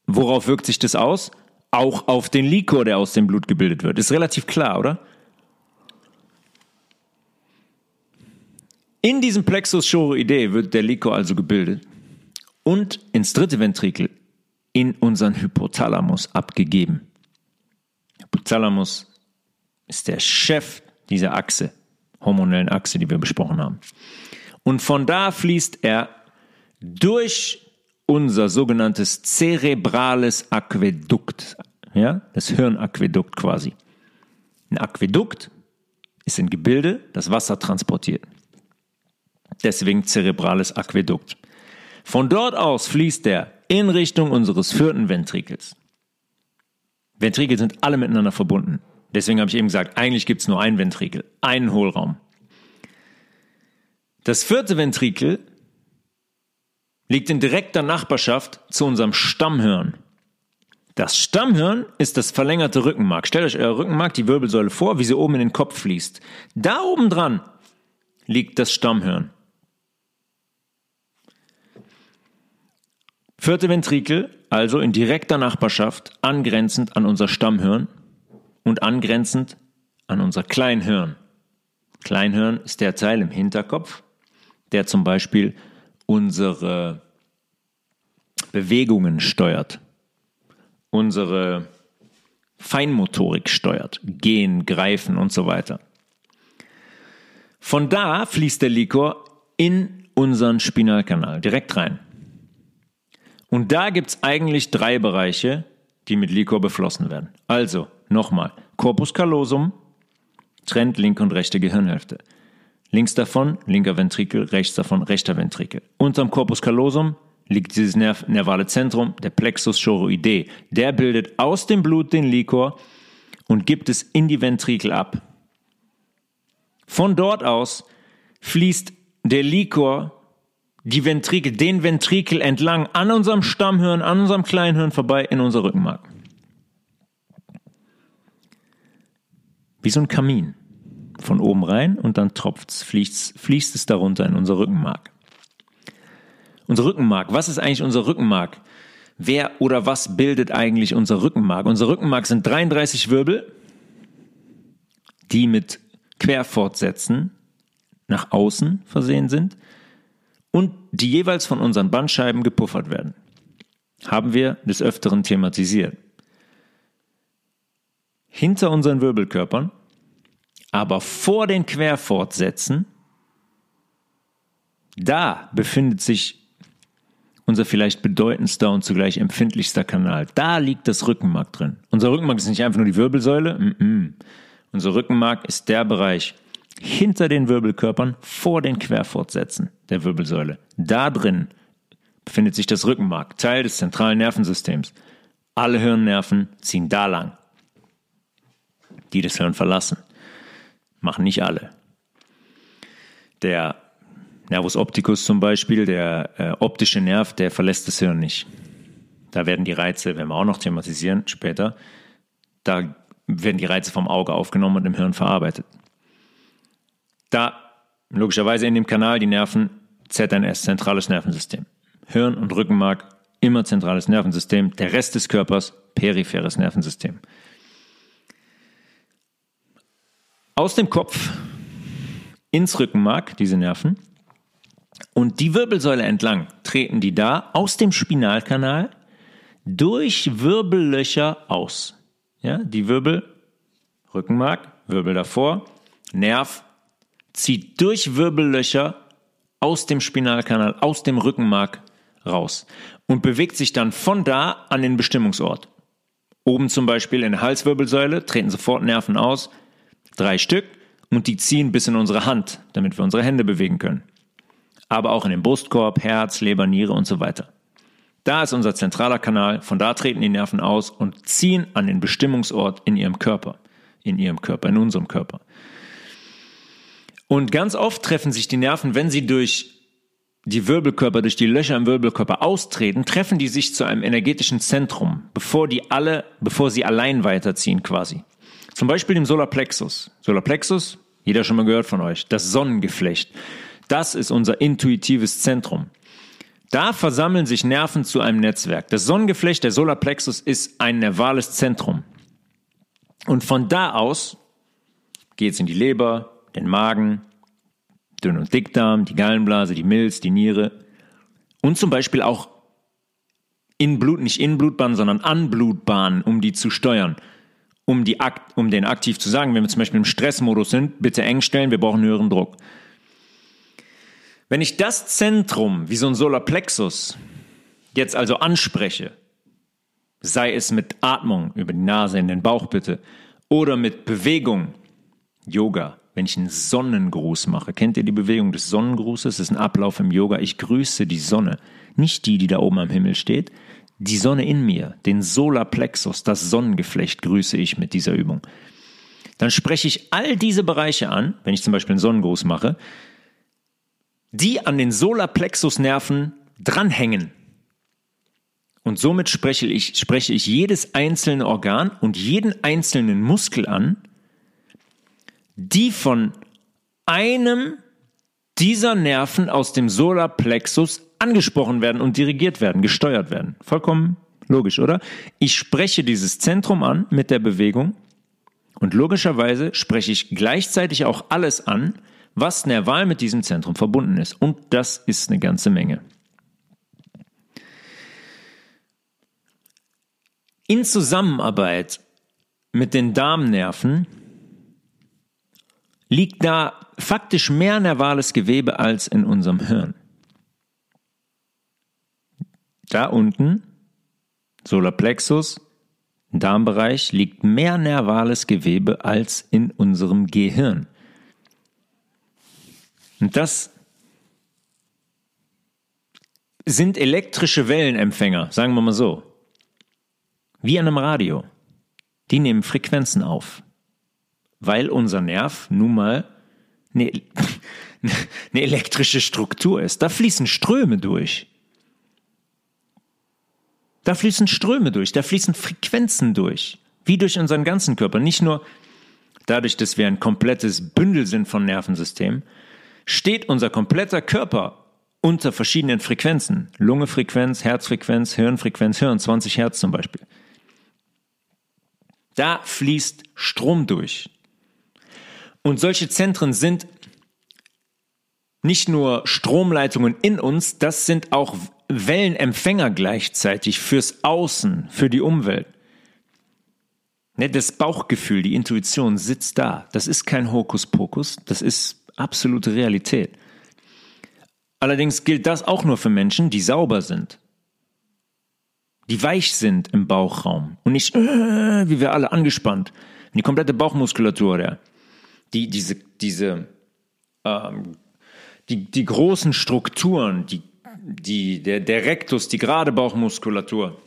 worauf wirkt sich das aus? Auch auf den Likor, der aus dem Blut gebildet wird. Ist relativ klar, oder? In diesem Plexus choroidee wird der Likor also gebildet und ins dritte Ventrikel in unseren Hypothalamus abgegeben. Hypothalamus ist der Chef dieser Achse, hormonellen Achse, die wir besprochen haben. Und von da fließt er durch unser sogenanntes zerebrales Aquädukt, ja, das Hirnaquädukt quasi. Ein Aquädukt ist ein Gebilde, das Wasser transportiert. Deswegen zerebrales Aquädukt. Von dort aus fließt er in Richtung unseres vierten Ventrikels. Ventrikel sind alle miteinander verbunden. Deswegen habe ich eben gesagt, eigentlich gibt es nur ein Ventrikel, einen Hohlraum. Das vierte Ventrikel liegt in direkter Nachbarschaft zu unserem Stammhirn. Das Stammhirn ist das verlängerte Rückenmark. Stellt euch euer Rückenmark, die Wirbelsäule vor, wie sie oben in den Kopf fließt. Da oben dran liegt das Stammhirn. Vierte Ventrikel, also in direkter Nachbarschaft, angrenzend an unser Stammhirn und angrenzend an unser Kleinhirn. Kleinhirn ist der Teil im Hinterkopf, der zum Beispiel unsere Bewegungen steuert, unsere Feinmotorik steuert, gehen, greifen und so weiter. Von da fließt der Likor in unseren Spinalkanal direkt rein. Und da gibt es eigentlich drei Bereiche, die mit Likor beflossen werden. Also, nochmal, Corpus callosum trennt linke und rechte Gehirnhälfte. Links davon linker Ventrikel, rechts davon rechter Ventrikel. Unterm Corpus callosum liegt dieses Nerv nervale Zentrum, der Plexus choroidee. Der bildet aus dem Blut den Likor und gibt es in die Ventrikel ab. Von dort aus fließt der Likor die Ventrikel, den Ventrikel entlang an unserem Stammhirn, an unserem Kleinhirn vorbei in unser Rückenmark. Wie so ein Kamin. Von oben rein und dann tropft's, fließt, fließt es darunter in unser Rückenmark. Unser Rückenmark, was ist eigentlich unser Rückenmark? Wer oder was bildet eigentlich unser Rückenmark? Unser Rückenmark sind 33 Wirbel, die mit Querfortsätzen nach außen versehen sind und die jeweils von unseren Bandscheiben gepuffert werden. Haben wir des Öfteren thematisiert. Hinter unseren Wirbelkörpern, aber vor den Querfortsätzen, da befindet sich unser vielleicht bedeutendster und zugleich empfindlichster Kanal. Da liegt das Rückenmark drin. Unser Rückenmark ist nicht einfach nur die Wirbelsäule. Mm -mm. Unser Rückenmark ist der Bereich, hinter den Wirbelkörpern vor den Querfortsätzen der Wirbelsäule. Da drin befindet sich das Rückenmark, Teil des zentralen Nervensystems. Alle Hirnnerven ziehen da lang. Die das Hirn verlassen. Machen nicht alle. Der Nervus opticus zum Beispiel, der äh, optische Nerv, der verlässt das Hirn nicht. Da werden die Reize, werden wir auch noch thematisieren später, da werden die Reize vom Auge aufgenommen und im Hirn verarbeitet. Da logischerweise in dem Kanal die Nerven ZNS, zentrales Nervensystem. Hirn und Rückenmark, immer zentrales Nervensystem. Der Rest des Körpers, peripheres Nervensystem. Aus dem Kopf ins Rückenmark, diese Nerven, und die Wirbelsäule entlang treten die da aus dem Spinalkanal durch Wirbellöcher aus. Ja, die Wirbel, Rückenmark, Wirbel davor, Nerv, zieht durch Wirbellöcher aus dem Spinalkanal, aus dem Rückenmark raus und bewegt sich dann von da an den Bestimmungsort. Oben zum Beispiel in der Halswirbelsäule treten sofort Nerven aus, drei Stück, und die ziehen bis in unsere Hand, damit wir unsere Hände bewegen können. Aber auch in den Brustkorb, Herz, Leber, Niere und so weiter. Da ist unser zentraler Kanal, von da treten die Nerven aus und ziehen an den Bestimmungsort in ihrem Körper, in ihrem Körper, in unserem Körper. Und ganz oft treffen sich die Nerven, wenn sie durch die Wirbelkörper, durch die Löcher im Wirbelkörper austreten, treffen die sich zu einem energetischen Zentrum, bevor die alle, bevor sie allein weiterziehen quasi. Zum Beispiel dem Solarplexus. Solarplexus, jeder schon mal gehört von euch, das Sonnengeflecht. Das ist unser intuitives Zentrum. Da versammeln sich Nerven zu einem Netzwerk. Das Sonnengeflecht, der Solarplexus, ist ein nervales Zentrum. Und von da aus geht es in die Leber, den Magen, Dünn- und Dickdarm, die Gallenblase, die Milz, die Niere und zum Beispiel auch in Blut, nicht in Blutbahnen, sondern an Blutbahnen, um die zu steuern. Um, die, um den aktiv zu sagen, wenn wir zum Beispiel im Stressmodus sind, bitte eng stellen, wir brauchen höheren Druck. Wenn ich das Zentrum, wie so ein Solarplexus, jetzt also anspreche, sei es mit Atmung über die Nase in den Bauch bitte, oder mit Bewegung, Yoga, wenn ich einen Sonnengruß mache. Kennt ihr die Bewegung des Sonnengrußes? Das ist ein Ablauf im Yoga. Ich grüße die Sonne. Nicht die, die da oben am Himmel steht. Die Sonne in mir, den Solarplexus, das Sonnengeflecht grüße ich mit dieser Übung. Dann spreche ich all diese Bereiche an, wenn ich zum Beispiel einen Sonnengruß mache, die an den Solarplexusnerven dranhängen. Und somit spreche ich, spreche ich jedes einzelne Organ und jeden einzelnen Muskel an, die von einem dieser Nerven aus dem Solarplexus angesprochen werden und dirigiert werden, gesteuert werden. Vollkommen logisch, oder? Ich spreche dieses Zentrum an mit der Bewegung und logischerweise spreche ich gleichzeitig auch alles an, was nerval mit diesem Zentrum verbunden ist. Und das ist eine ganze Menge. In Zusammenarbeit mit den Darmnerven liegt da faktisch mehr nervales Gewebe als in unserem Hirn. Da unten, Solarplexus, Darmbereich, liegt mehr nervales Gewebe als in unserem Gehirn. Und das sind elektrische Wellenempfänger, sagen wir mal so. Wie an einem Radio. Die nehmen Frequenzen auf weil unser Nerv nun mal eine, eine elektrische Struktur ist. Da fließen Ströme durch. Da fließen Ströme durch, da fließen Frequenzen durch, wie durch unseren ganzen Körper. Nicht nur dadurch, dass wir ein komplettes Bündel sind von Nervensystemen, steht unser kompletter Körper unter verschiedenen Frequenzen. Lungefrequenz, Herzfrequenz, Hirnfrequenz, Hirn, 20 Hertz zum Beispiel. Da fließt Strom durch. Und solche Zentren sind nicht nur Stromleitungen in uns, das sind auch Wellenempfänger gleichzeitig fürs Außen, für die Umwelt. Ne, das Bauchgefühl, die Intuition sitzt da. Das ist kein Hokuspokus, das ist absolute Realität. Allerdings gilt das auch nur für Menschen, die sauber sind. Die weich sind im Bauchraum und nicht, äh, wie wir alle angespannt. Die komplette Bauchmuskulatur, die, diese, diese, ähm, die, die großen Strukturen, die, die, der, der Rectus, die gerade Bauchmuskulatur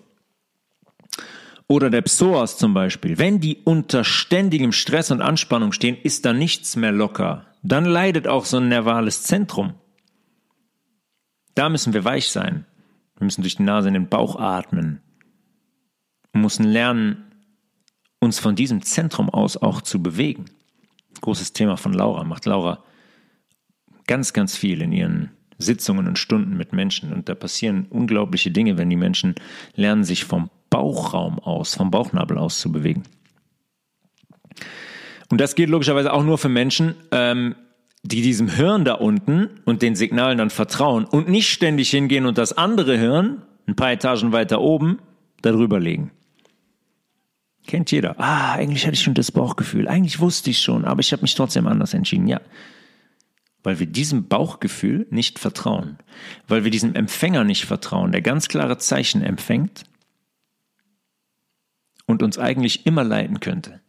oder der Psoas zum Beispiel, wenn die unter ständigem Stress und Anspannung stehen, ist da nichts mehr locker. Dann leidet auch so ein nervales Zentrum. Da müssen wir weich sein. Wir müssen durch die Nase in den Bauch atmen. Wir müssen lernen, uns von diesem Zentrum aus auch zu bewegen großes Thema von Laura, macht Laura ganz, ganz viel in ihren Sitzungen und Stunden mit Menschen. Und da passieren unglaubliche Dinge, wenn die Menschen lernen, sich vom Bauchraum aus, vom Bauchnabel aus zu bewegen. Und das gilt logischerweise auch nur für Menschen, ähm, die diesem Hirn da unten und den Signalen dann vertrauen und nicht ständig hingehen und das andere Hirn, ein paar Etagen weiter oben, darüber legen. Kennt jeder. Ah, eigentlich hatte ich schon das Bauchgefühl. Eigentlich wusste ich schon, aber ich habe mich trotzdem anders entschieden. Ja. Weil wir diesem Bauchgefühl nicht vertrauen. Weil wir diesem Empfänger nicht vertrauen, der ganz klare Zeichen empfängt und uns eigentlich immer leiten könnte.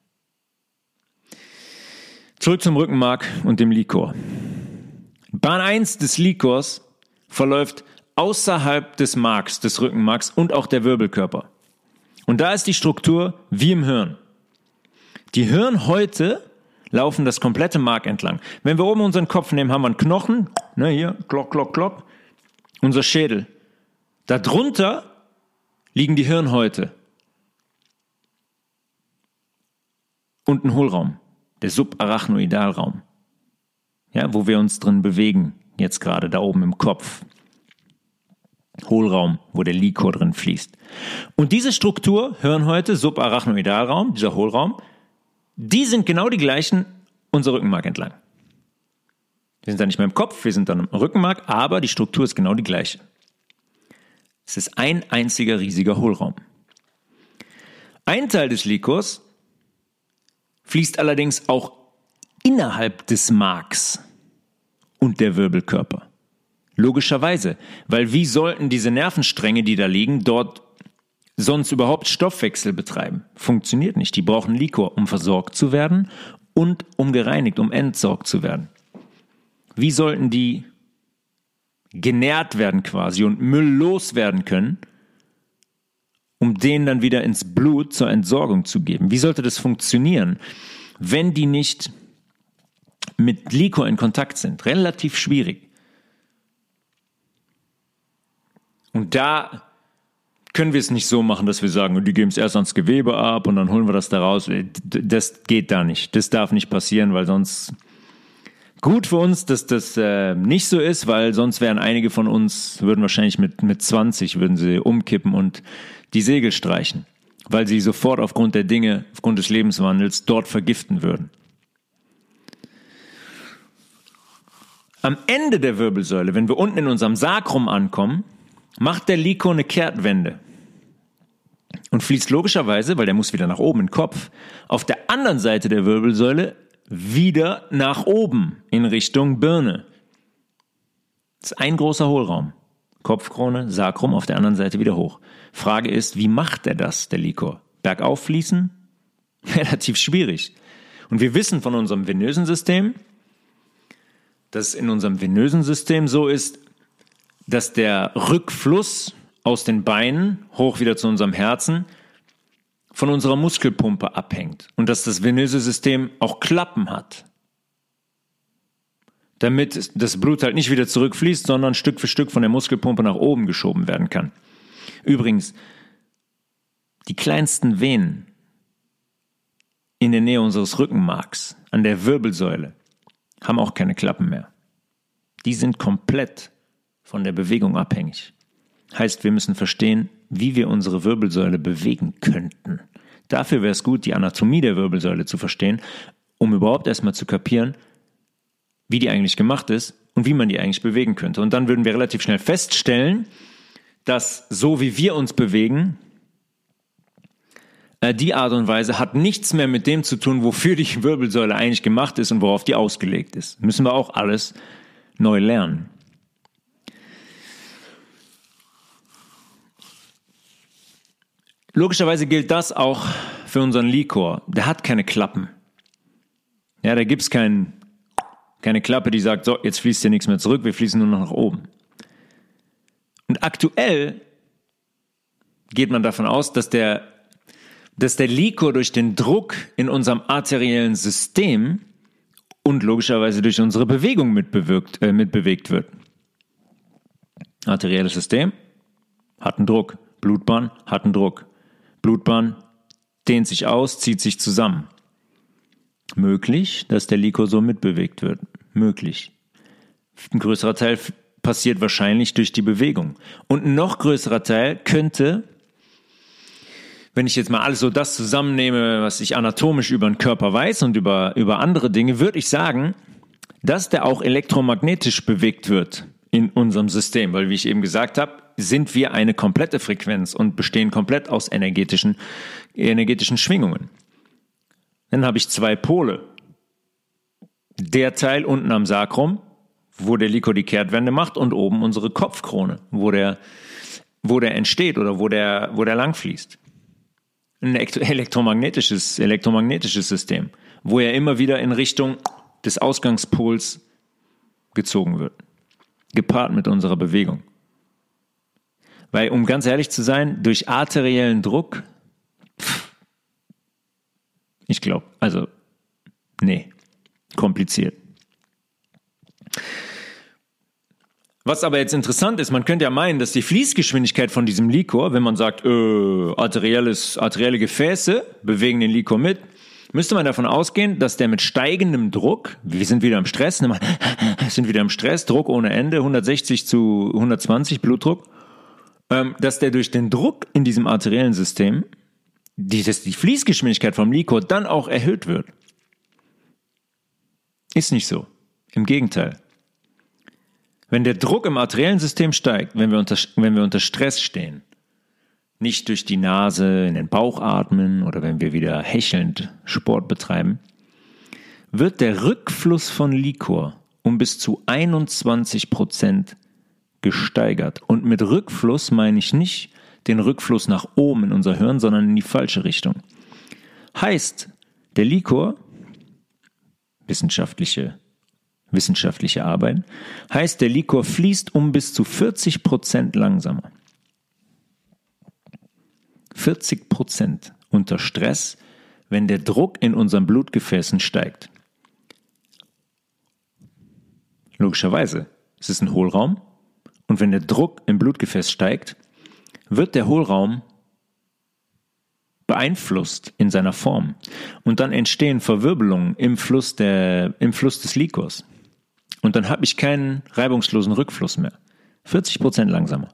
Zurück zum Rückenmark und dem Likor. Bahn 1 des Likors verläuft außerhalb des Marks, des Rückenmarks und auch der Wirbelkörper. Und da ist die Struktur wie im Hirn. Die Hirnhäute laufen das komplette Mark entlang. Wenn wir oben unseren Kopf nehmen, haben wir einen Knochen, ne, hier, klock, klock, klock, unser Schädel. Darunter liegen die Hirnhäute und ein Hohlraum, der Subarachnoidalraum, ja, wo wir uns drin bewegen, jetzt gerade da oben im Kopf. Hohlraum, wo der Liquor drin fließt. Und diese Struktur, Hirnhäute, Subarachnoidalraum, dieser Hohlraum, die sind genau die gleichen unser Rückenmark entlang. Wir sind dann nicht mehr im Kopf, wir sind dann im Rückenmark, aber die Struktur ist genau die gleiche. Es ist ein einziger riesiger Hohlraum. Ein Teil des Liquors fließt allerdings auch innerhalb des Marks und der Wirbelkörper. Logischerweise, weil wie sollten diese Nervenstränge, die da liegen, dort sonst überhaupt Stoffwechsel betreiben? Funktioniert nicht. Die brauchen Likor, um versorgt zu werden und um gereinigt, um entsorgt zu werden. Wie sollten die genährt werden quasi und Müll loswerden können, um den dann wieder ins Blut zur Entsorgung zu geben? Wie sollte das funktionieren, wenn die nicht mit Likor in Kontakt sind? Relativ schwierig. Und da können wir es nicht so machen, dass wir sagen, die geben es erst ans Gewebe ab und dann holen wir das da raus. Das geht da nicht. Das darf nicht passieren, weil sonst gut für uns, dass das äh, nicht so ist, weil sonst wären einige von uns, würden wahrscheinlich mit, mit 20, würden sie umkippen und die Segel streichen, weil sie sofort aufgrund der Dinge, aufgrund des Lebenswandels dort vergiften würden. Am Ende der Wirbelsäule, wenn wir unten in unserem Sakrum ankommen, macht der Liko eine Kehrtwende und fließt logischerweise, weil der muss wieder nach oben in den Kopf, auf der anderen Seite der Wirbelsäule wieder nach oben in Richtung Birne. Das ist ein großer Hohlraum. Kopfkrone, Sakrum, auf der anderen Seite wieder hoch. Frage ist, wie macht er das, der Likor? Bergauf fließen? Relativ schwierig. Und wir wissen von unserem venösen System, dass in unserem venösen System so ist, dass der Rückfluss aus den Beinen hoch wieder zu unserem Herzen von unserer Muskelpumpe abhängt und dass das venöse System auch Klappen hat. Damit das Blut halt nicht wieder zurückfließt, sondern Stück für Stück von der Muskelpumpe nach oben geschoben werden kann. Übrigens, die kleinsten Venen in der Nähe unseres Rückenmarks, an der Wirbelsäule, haben auch keine Klappen mehr. Die sind komplett von der Bewegung abhängig. Heißt, wir müssen verstehen, wie wir unsere Wirbelsäule bewegen könnten. Dafür wäre es gut, die Anatomie der Wirbelsäule zu verstehen, um überhaupt erstmal zu kapieren, wie die eigentlich gemacht ist und wie man die eigentlich bewegen könnte. Und dann würden wir relativ schnell feststellen, dass so wie wir uns bewegen, äh, die Art und Weise hat nichts mehr mit dem zu tun, wofür die Wirbelsäule eigentlich gemacht ist und worauf die ausgelegt ist. Müssen wir auch alles neu lernen. Logischerweise gilt das auch für unseren Likor. Der hat keine Klappen. Ja, da gibt es kein, keine Klappe, die sagt, so, jetzt fließt hier nichts mehr zurück, wir fließen nur noch nach oben. Und aktuell geht man davon aus, dass der, dass der Likor durch den Druck in unserem arteriellen System und logischerweise durch unsere Bewegung mitbewirkt, äh, mitbewegt wird. Arterielles System hat einen Druck, Blutbahn hat einen Druck. Blutbahn dehnt sich aus, zieht sich zusammen. Möglich, dass der Liko so mitbewegt wird. Möglich. Ein größerer Teil passiert wahrscheinlich durch die Bewegung. Und ein noch größerer Teil könnte, wenn ich jetzt mal alles so das zusammennehme, was ich anatomisch über den Körper weiß und über, über andere Dinge, würde ich sagen, dass der auch elektromagnetisch bewegt wird in unserem System. Weil, wie ich eben gesagt habe, sind wir eine komplette Frequenz und bestehen komplett aus energetischen, energetischen Schwingungen. Dann habe ich zwei Pole. Der Teil unten am Sakrum, wo der Liko die Kehrtwende macht und oben unsere Kopfkrone, wo der, wo der entsteht oder wo der, wo der langfließt. Ein elektromagnetisches, elektromagnetisches System, wo er immer wieder in Richtung des Ausgangspols gezogen wird. Gepaart mit unserer Bewegung. Weil, um ganz ehrlich zu sein, durch arteriellen Druck, pff, ich glaube, also, nee, kompliziert. Was aber jetzt interessant ist, man könnte ja meinen, dass die Fließgeschwindigkeit von diesem Likor, wenn man sagt, äh, arterielles, arterielle Gefäße bewegen den Likor mit, müsste man davon ausgehen, dass der mit steigendem Druck, wir sind wieder im Stress, ne, sind wieder im Stress, Druck ohne Ende, 160 zu 120 Blutdruck, dass der durch den Druck in diesem arteriellen System, die, dass die Fließgeschwindigkeit vom Likor dann auch erhöht wird. Ist nicht so. Im Gegenteil. Wenn der Druck im arteriellen System steigt, wenn wir unter, wenn wir unter Stress stehen, nicht durch die Nase in den Bauch atmen oder wenn wir wieder hechelnd Sport betreiben, wird der Rückfluss von Likor um bis zu 21 Prozent gesteigert. Und mit Rückfluss meine ich nicht den Rückfluss nach oben in unser Hirn, sondern in die falsche Richtung. Heißt, der Likor, wissenschaftliche wissenschaftliche Arbeiten, heißt, der Likor fließt um bis zu 40 Prozent langsamer. 40 Prozent unter Stress, wenn der Druck in unseren Blutgefäßen steigt. Logischerweise, es ist ein Hohlraum und wenn der Druck im Blutgefäß steigt, wird der Hohlraum beeinflusst in seiner Form und dann entstehen Verwirbelungen im Fluss, der, im Fluss des Likors. Und dann habe ich keinen reibungslosen Rückfluss mehr. 40 Prozent langsamer.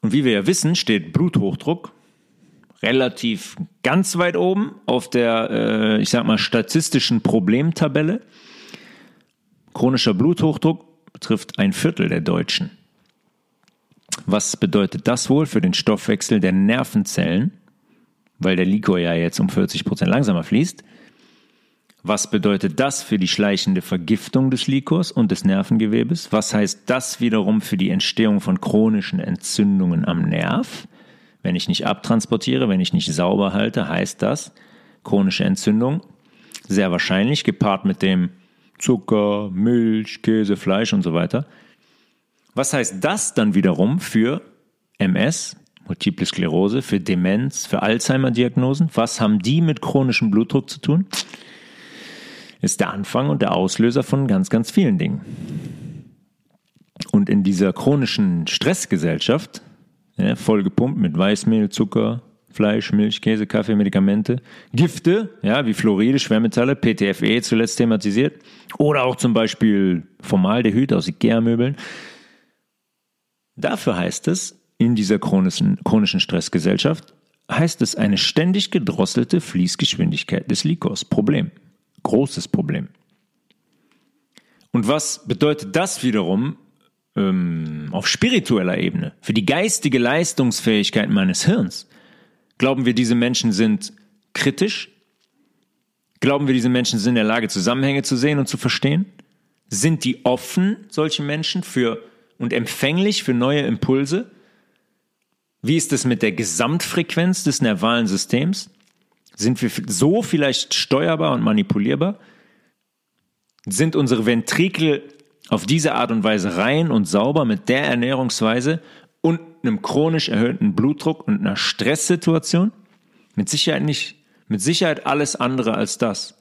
Und wie wir ja wissen, steht Bluthochdruck relativ ganz weit oben auf der, äh, ich sag mal, statistischen Problemtabelle. Chronischer Bluthochdruck betrifft ein Viertel der Deutschen. Was bedeutet das wohl für den Stoffwechsel der Nervenzellen? Weil der Likor ja jetzt um 40 Prozent langsamer fließt. Was bedeutet das für die schleichende Vergiftung des Likors und des Nervengewebes? Was heißt das wiederum für die Entstehung von chronischen Entzündungen am Nerv? Wenn ich nicht abtransportiere, wenn ich nicht sauber halte, heißt das chronische Entzündung. Sehr wahrscheinlich gepaart mit dem Zucker, Milch, Käse, Fleisch und so weiter. Was heißt das dann wiederum für MS, Multiple Sklerose, für Demenz, für Alzheimer-Diagnosen? Was haben die mit chronischem Blutdruck zu tun? ist der Anfang und der Auslöser von ganz, ganz vielen Dingen. Und in dieser chronischen Stressgesellschaft, ja, vollgepumpt mit Weißmehl, Zucker, Fleisch, Milch, Käse, Kaffee, Medikamente, Gifte, ja, wie Fluoride, Schwermetalle, PTFE zuletzt thematisiert, oder auch zum Beispiel Formaldehyd aus Ikea-Möbeln. Dafür heißt es, in dieser chronischen, chronischen Stressgesellschaft, heißt es eine ständig gedrosselte Fließgeschwindigkeit des Likors. Problem großes Problem. Und was bedeutet das wiederum ähm, auf spiritueller Ebene für die geistige Leistungsfähigkeit meines Hirns? Glauben wir, diese Menschen sind kritisch? Glauben wir, diese Menschen sind in der Lage, Zusammenhänge zu sehen und zu verstehen? Sind die offen, solche Menschen, für und empfänglich für neue Impulse? Wie ist es mit der Gesamtfrequenz des nervalen Systems? Sind wir so vielleicht steuerbar und manipulierbar? Sind unsere Ventrikel auf diese Art und Weise rein und sauber mit der Ernährungsweise einem chronisch erhöhten Blutdruck und einer Stresssituation? Mit Sicherheit nicht. Mit Sicherheit alles andere als das.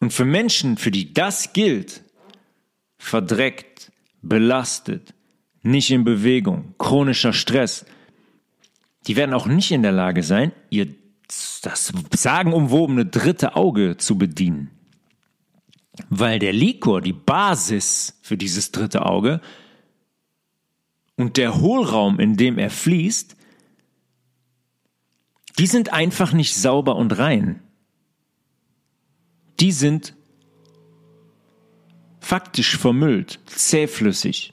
Und für Menschen, für die das gilt, verdreckt, belastet, nicht in Bewegung, chronischer Stress, die werden auch nicht in der Lage sein, ihr das sagenumwobene dritte Auge zu bedienen. Weil der Likor, die Basis für dieses dritte Auge und der Hohlraum, in dem er fließt, die sind einfach nicht sauber und rein. Die sind faktisch vermüllt, zähflüssig.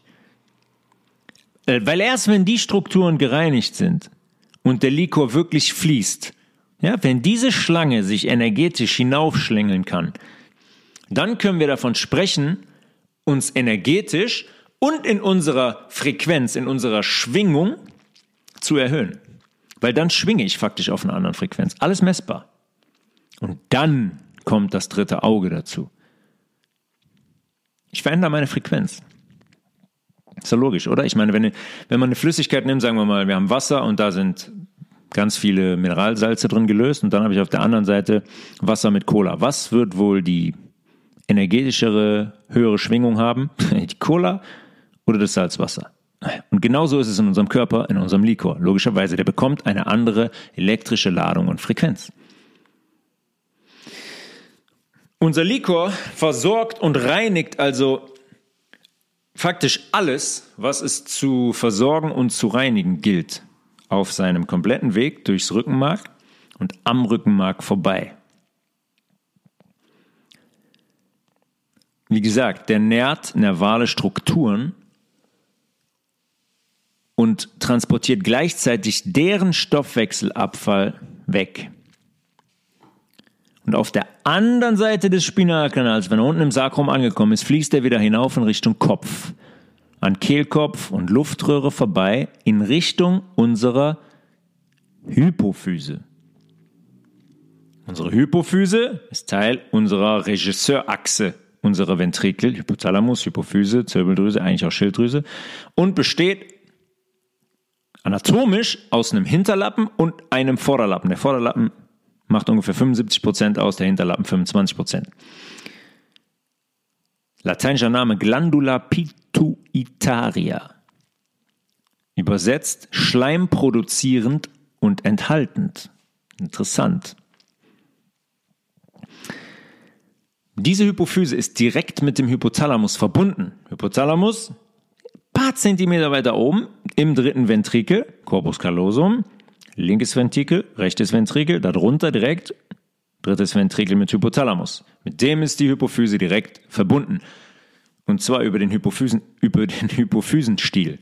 Äh, weil erst wenn die Strukturen gereinigt sind, und der Likor wirklich fließt, ja, wenn diese Schlange sich energetisch hinaufschlängeln kann, dann können wir davon sprechen, uns energetisch und in unserer Frequenz, in unserer Schwingung zu erhöhen. Weil dann schwinge ich faktisch auf einer anderen Frequenz. Alles messbar. Und dann kommt das dritte Auge dazu. Ich verändere meine Frequenz. Ist ja logisch, oder? Ich meine, wenn, wenn man eine Flüssigkeit nimmt, sagen wir mal, wir haben Wasser und da sind ganz viele Mineralsalze drin gelöst und dann habe ich auf der anderen Seite Wasser mit Cola. Was wird wohl die energetischere, höhere Schwingung haben? Die Cola oder das Salzwasser? Und genauso ist es in unserem Körper, in unserem Likor. Logischerweise, der bekommt eine andere elektrische Ladung und Frequenz. Unser Likor versorgt und reinigt also faktisch alles, was es zu versorgen und zu reinigen gilt, auf seinem kompletten Weg durchs Rückenmark und am Rückenmark vorbei. Wie gesagt, der nährt nervale Strukturen und transportiert gleichzeitig deren Stoffwechselabfall weg. Und auf der anderen Seite des Spinalkanals, wenn er unten im Sakrum angekommen ist, fließt er wieder hinauf in Richtung Kopf, an Kehlkopf und Luftröhre vorbei, in Richtung unserer Hypophyse. Unsere Hypophyse ist Teil unserer Regisseurachse, unserer Ventrikel, Hypothalamus, Hypophyse, Zirbeldrüse, eigentlich auch Schilddrüse, und besteht anatomisch aus einem Hinterlappen und einem Vorderlappen. Der Vorderlappen macht ungefähr 75 Prozent aus, der Hinterlappen 25 Prozent. Lateinischer Name Glandula pituitaria. Übersetzt schleimproduzierend und enthaltend. Interessant. Diese Hypophyse ist direkt mit dem Hypothalamus verbunden. Hypothalamus, paar Zentimeter weiter oben, im dritten Ventrikel, Corpus callosum, linkes Ventrikel, rechtes Ventrikel, darunter direkt drittes Ventrikel mit Hypothalamus. Mit dem ist die Hypophyse direkt verbunden. Und zwar über den, Hypophysen, über den Hypophysenstiel.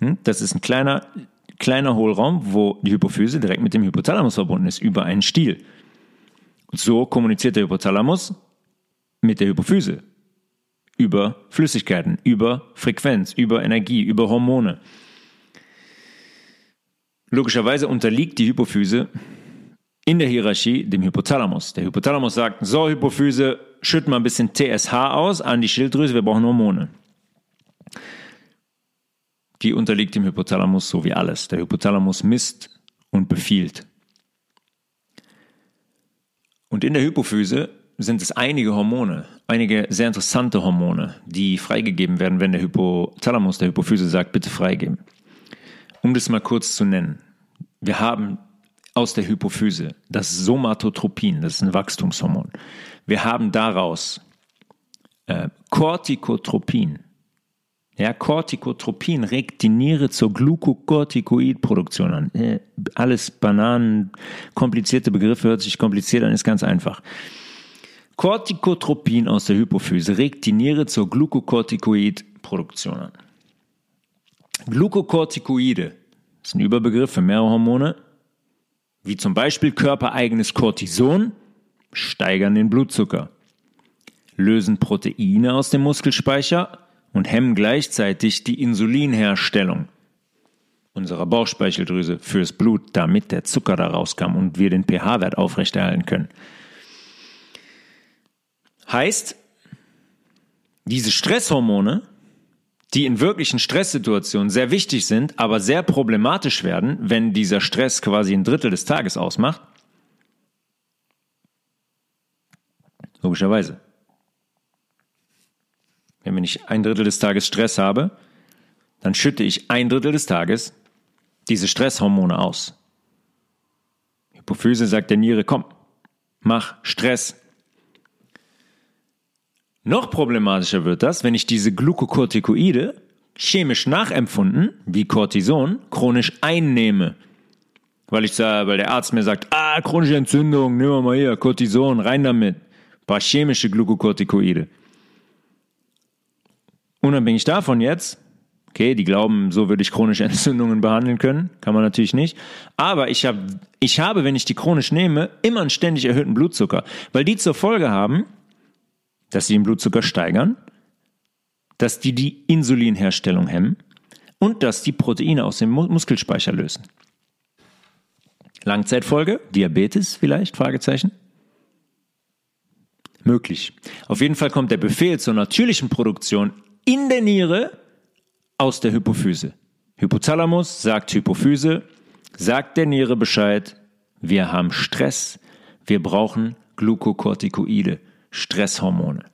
Hm? Das ist ein kleiner, kleiner Hohlraum, wo die Hypophyse direkt mit dem Hypothalamus verbunden ist, über einen Stiel. So kommuniziert der Hypothalamus mit der Hypophyse. Über Flüssigkeiten, über Frequenz, über Energie, über Hormone. Logischerweise unterliegt die Hypophyse in der Hierarchie dem Hypothalamus. Der Hypothalamus sagt, so Hypophyse, schütt mal ein bisschen TSH aus an die Schilddrüse, wir brauchen Hormone. Die unterliegt dem Hypothalamus so wie alles. Der Hypothalamus misst und befiehlt. Und in der Hypophyse sind es einige Hormone, einige sehr interessante Hormone, die freigegeben werden, wenn der Hypothalamus der Hypophyse sagt, bitte freigeben. Um das mal kurz zu nennen. Wir haben aus der Hypophyse das Somatotropin, das ist ein Wachstumshormon. Wir haben daraus äh, Corticotropin. Ja, Corticotropin regt die Niere zur Glucocorticoidproduktion an. Äh, alles Bananen, komplizierte Begriffe, hört sich kompliziert an, ist ganz einfach. Corticotropin aus der Hypophyse regt die Niere zur Glucocorticoidproduktion an. Glucocorticoide ist ein Überbegriff für mehrere Hormone, wie zum Beispiel körpereigenes Cortison, steigern den Blutzucker, lösen Proteine aus dem Muskelspeicher und hemmen gleichzeitig die Insulinherstellung unserer Bauchspeicheldrüse fürs Blut, damit der Zucker da rauskam und wir den pH-Wert aufrechterhalten können. Heißt, diese Stresshormone die in wirklichen Stresssituationen sehr wichtig sind, aber sehr problematisch werden, wenn dieser Stress quasi ein Drittel des Tages ausmacht? Logischerweise. Wenn ich ein Drittel des Tages Stress habe, dann schütte ich ein Drittel des Tages diese Stresshormone aus. Hypophyse sagt der Niere, komm, mach Stress, noch problematischer wird das, wenn ich diese Glukokortikoide chemisch nachempfunden, wie Cortison, chronisch einnehme. Weil ich weil der Arzt mir sagt, ah, chronische Entzündung, nehmen wir mal hier, Cortison, rein damit. Ein paar chemische Glukokortikoide. Unabhängig davon jetzt, okay, die glauben, so würde ich chronische Entzündungen behandeln können, kann man natürlich nicht. Aber ich habe, ich habe, wenn ich die chronisch nehme, immer einen ständig erhöhten Blutzucker, weil die zur Folge haben, dass sie den Blutzucker steigern, dass die die Insulinherstellung hemmen und dass die Proteine aus dem Muskelspeicher lösen. Langzeitfolge, Diabetes vielleicht, Fragezeichen? Möglich. Auf jeden Fall kommt der Befehl zur natürlichen Produktion in der Niere aus der Hypophyse. Hypothalamus sagt Hypophyse, sagt der Niere Bescheid, wir haben Stress, wir brauchen Glukokortikoide, Stresshormone.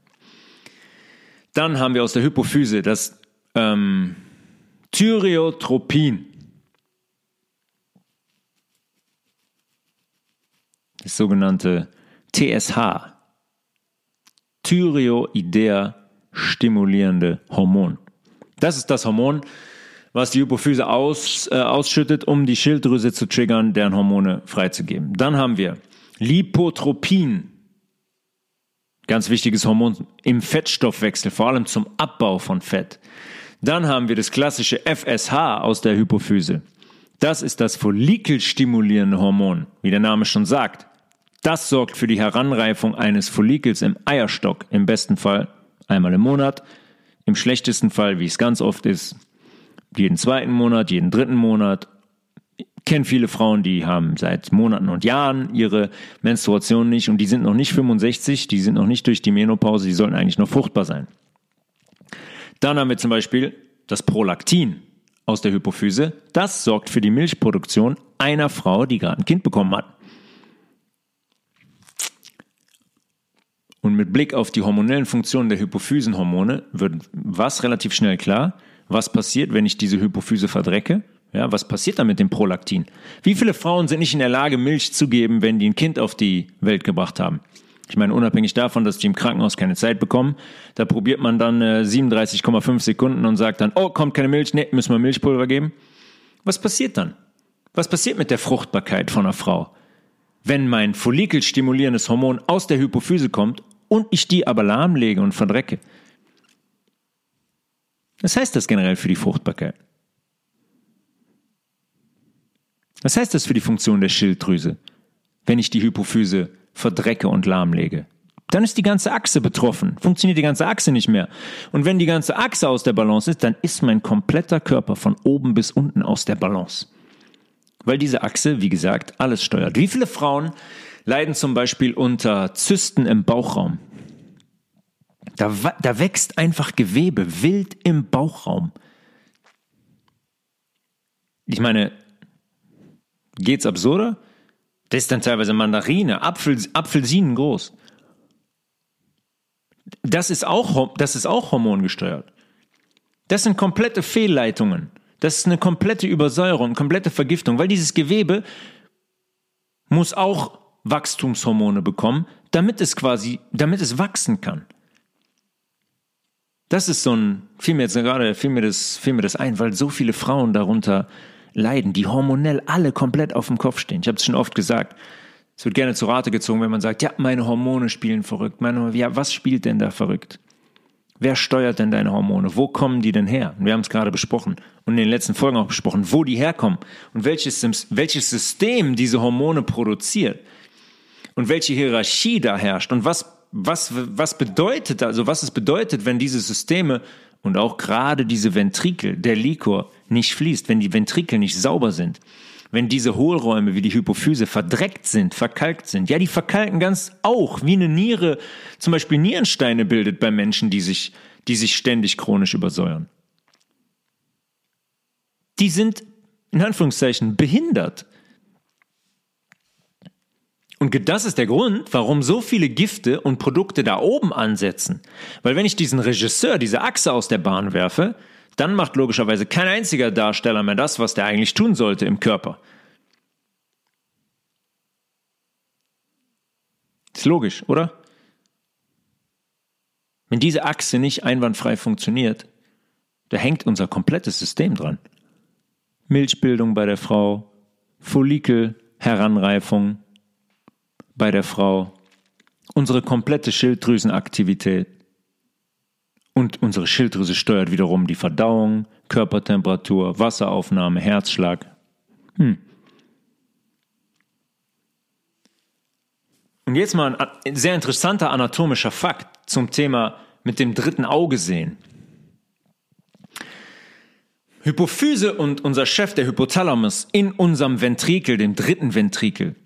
Dann haben wir aus der Hypophyse das ähm, Thyreotropin. Das sogenannte TSH. Thyreoidea stimulierende Hormon. Das ist das Hormon, was die Hypophyse aus, äh, ausschüttet, um die Schilddrüse zu triggern, deren Hormone freizugeben. Dann haben wir Lipotropin, ganz wichtiges Hormon im Fettstoffwechsel, vor allem zum Abbau von Fett. Dann haben wir das klassische FSH aus der Hypophyse. Das ist das follikelstimulierende Hormon, wie der Name schon sagt. Das sorgt für die Heranreifung eines Follikels im Eierstock, im besten Fall einmal im Monat, im schlechtesten Fall, wie es ganz oft ist, jeden zweiten Monat, jeden dritten Monat. Kenne viele Frauen, die haben seit Monaten und Jahren ihre Menstruation nicht und die sind noch nicht 65, die sind noch nicht durch die Menopause, die sollten eigentlich noch fruchtbar sein. Dann haben wir zum Beispiel das Prolaktin aus der Hypophyse. Das sorgt für die Milchproduktion einer Frau, die gerade ein Kind bekommen hat. Und mit Blick auf die hormonellen Funktionen der Hypophysenhormone wird was relativ schnell klar, was passiert, wenn ich diese Hypophyse verdrecke. Ja, was passiert dann mit dem Prolaktin? Wie viele Frauen sind nicht in der Lage, Milch zu geben, wenn die ein Kind auf die Welt gebracht haben? Ich meine, unabhängig davon, dass die im Krankenhaus keine Zeit bekommen, da probiert man dann äh, 37,5 Sekunden und sagt dann, oh, kommt keine Milch, nee, müssen wir Milchpulver geben. Was passiert dann? Was passiert mit der Fruchtbarkeit von einer Frau? Wenn mein follikelstimulierendes Hormon aus der Hypophyse kommt und ich die aber lahmlege und verdrecke. Was heißt das generell für die Fruchtbarkeit? Was heißt das für die Funktion der Schilddrüse, wenn ich die Hypophyse verdrecke und lahmlege? Dann ist die ganze Achse betroffen, funktioniert die ganze Achse nicht mehr. Und wenn die ganze Achse aus der Balance ist, dann ist mein kompletter Körper von oben bis unten aus der Balance. Weil diese Achse, wie gesagt, alles steuert. Wie viele Frauen leiden zum Beispiel unter Zysten im Bauchraum. Da, da wächst einfach Gewebe wild im Bauchraum. Ich meine, geht's absurder? Das ist dann teilweise Mandarine, Apfel, Apfelsinen groß. Das ist, auch, das ist auch hormongesteuert. Das sind komplette Fehlleitungen. Das ist eine komplette Übersäuerung, komplette Vergiftung, weil dieses Gewebe muss auch Wachstumshormone bekommen, damit es quasi, damit es wachsen kann. Das ist so ein, fiel mir jetzt gerade, fiel mir das, fiel mir das ein, weil so viele Frauen darunter leiden, die hormonell alle komplett auf dem Kopf stehen. Ich habe es schon oft gesagt. Es wird gerne zu Rate gezogen, wenn man sagt, ja, meine Hormone spielen verrückt. Meine, ja, was spielt denn da verrückt? Wer steuert denn deine Hormone? Wo kommen die denn her? wir haben es gerade besprochen und in den letzten Folgen auch besprochen, wo die herkommen und welches, welches System diese Hormone produziert und welche Hierarchie da herrscht und was, was, was bedeutet, also was es bedeutet, wenn diese Systeme und auch gerade diese Ventrikel, der Likor nicht fließt, wenn die Ventrikel nicht sauber sind, wenn diese Hohlräume wie die Hypophyse verdreckt sind, verkalkt sind. Ja, die verkalken ganz auch, wie eine Niere zum Beispiel Nierensteine bildet bei Menschen, die sich, die sich ständig chronisch übersäuern. Die sind in Anführungszeichen behindert. Und das ist der Grund, warum so viele Gifte und Produkte da oben ansetzen. Weil wenn ich diesen Regisseur, diese Achse aus der Bahn werfe, dann macht logischerweise kein einziger Darsteller mehr das, was der eigentlich tun sollte im Körper. Ist logisch, oder? Wenn diese Achse nicht einwandfrei funktioniert, da hängt unser komplettes System dran. Milchbildung bei der Frau, Follikel, Heranreifung, bei der Frau, unsere komplette Schilddrüsenaktivität. Und unsere Schilddrüse steuert wiederum die Verdauung, Körpertemperatur, Wasseraufnahme, Herzschlag. Hm. Und jetzt mal ein sehr interessanter anatomischer Fakt zum Thema mit dem dritten Auge sehen. Hypophyse und unser Chef, der Hypothalamus, in unserem Ventrikel, dem dritten Ventrikel,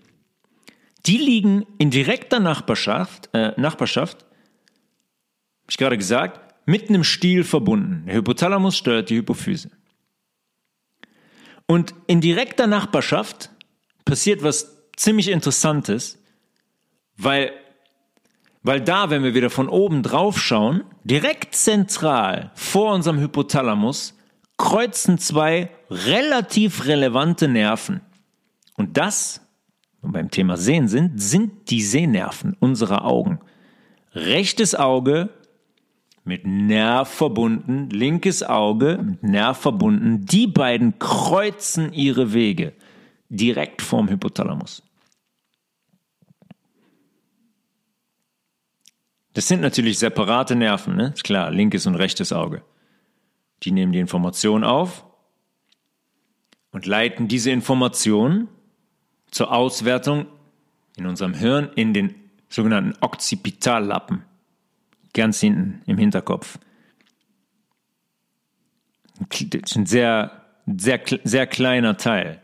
die liegen in direkter Nachbarschaft, äh, Nachbarschaft, habe ich gerade gesagt, mit einem Stiel verbunden. Der Hypothalamus steuert die Hypophyse. Und in direkter Nachbarschaft passiert was ziemlich Interessantes, weil, weil da, wenn wir wieder von oben drauf schauen, direkt zentral vor unserem Hypothalamus kreuzen zwei relativ relevante Nerven. Und das, und beim Thema Sehen sind, sind die Sehnerven unserer Augen. Rechtes Auge mit Nerv verbunden, linkes Auge mit Nerv verbunden. Die beiden kreuzen ihre Wege direkt vorm Hypothalamus. Das sind natürlich separate Nerven, ne? Ist klar, linkes und rechtes Auge. Die nehmen die Information auf und leiten diese Information zur Auswertung in unserem Hirn in den sogenannten Occipitallappen, ganz hinten im Hinterkopf. Das ist ein sehr, sehr, sehr kleiner Teil.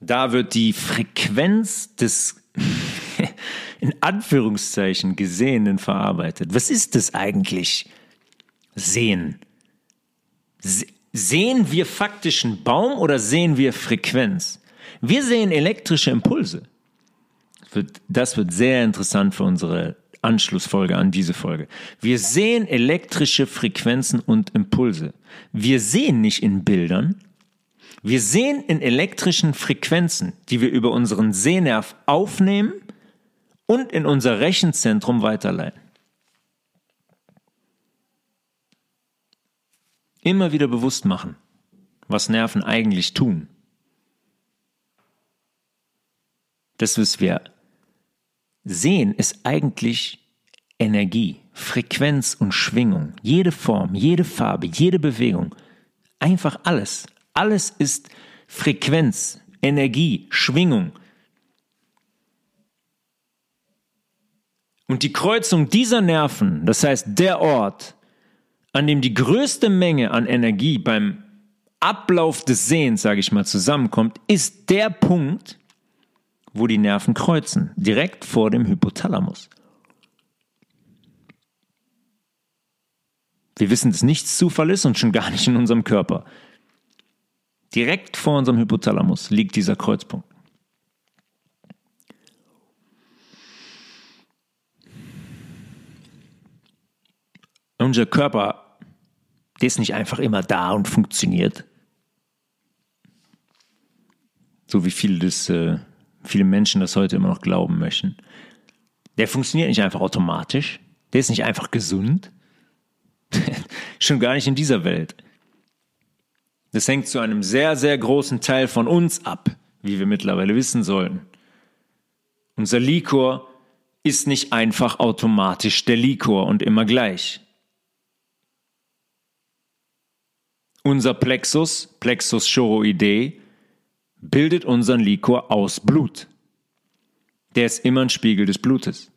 Da wird die Frequenz des in Anführungszeichen Gesehenen verarbeitet. Was ist das eigentlich? Sehen. Sehen wir faktisch einen Baum oder sehen wir Frequenz? Wir sehen elektrische Impulse. Das wird sehr interessant für unsere Anschlussfolge an diese Folge. Wir sehen elektrische Frequenzen und Impulse. Wir sehen nicht in Bildern. Wir sehen in elektrischen Frequenzen, die wir über unseren Sehnerv aufnehmen und in unser Rechenzentrum weiterleiten. Immer wieder bewusst machen, was Nerven eigentlich tun. Das, was wir sehen, ist eigentlich Energie, Frequenz und Schwingung. Jede Form, jede Farbe, jede Bewegung. Einfach alles. Alles ist Frequenz, Energie, Schwingung. Und die Kreuzung dieser Nerven, das heißt der Ort, an dem die größte Menge an Energie beim Ablauf des Sehens, sage ich mal, zusammenkommt, ist der Punkt, wo die Nerven kreuzen, direkt vor dem Hypothalamus. Wir wissen, dass nichts Zufall ist und schon gar nicht in unserem Körper. Direkt vor unserem Hypothalamus liegt dieser Kreuzpunkt. Unser Körper, der ist nicht einfach immer da und funktioniert. So wie viele, das, äh, viele Menschen das heute immer noch glauben möchten. Der funktioniert nicht einfach automatisch. Der ist nicht einfach gesund. Schon gar nicht in dieser Welt. Das hängt zu einem sehr, sehr großen Teil von uns ab, wie wir mittlerweile wissen sollten. Unser Likor ist nicht einfach automatisch der Likor und immer gleich. Unser Plexus, Plexus choroidei, bildet unseren Likor aus Blut. Der ist immer ein Spiegel des Blutes.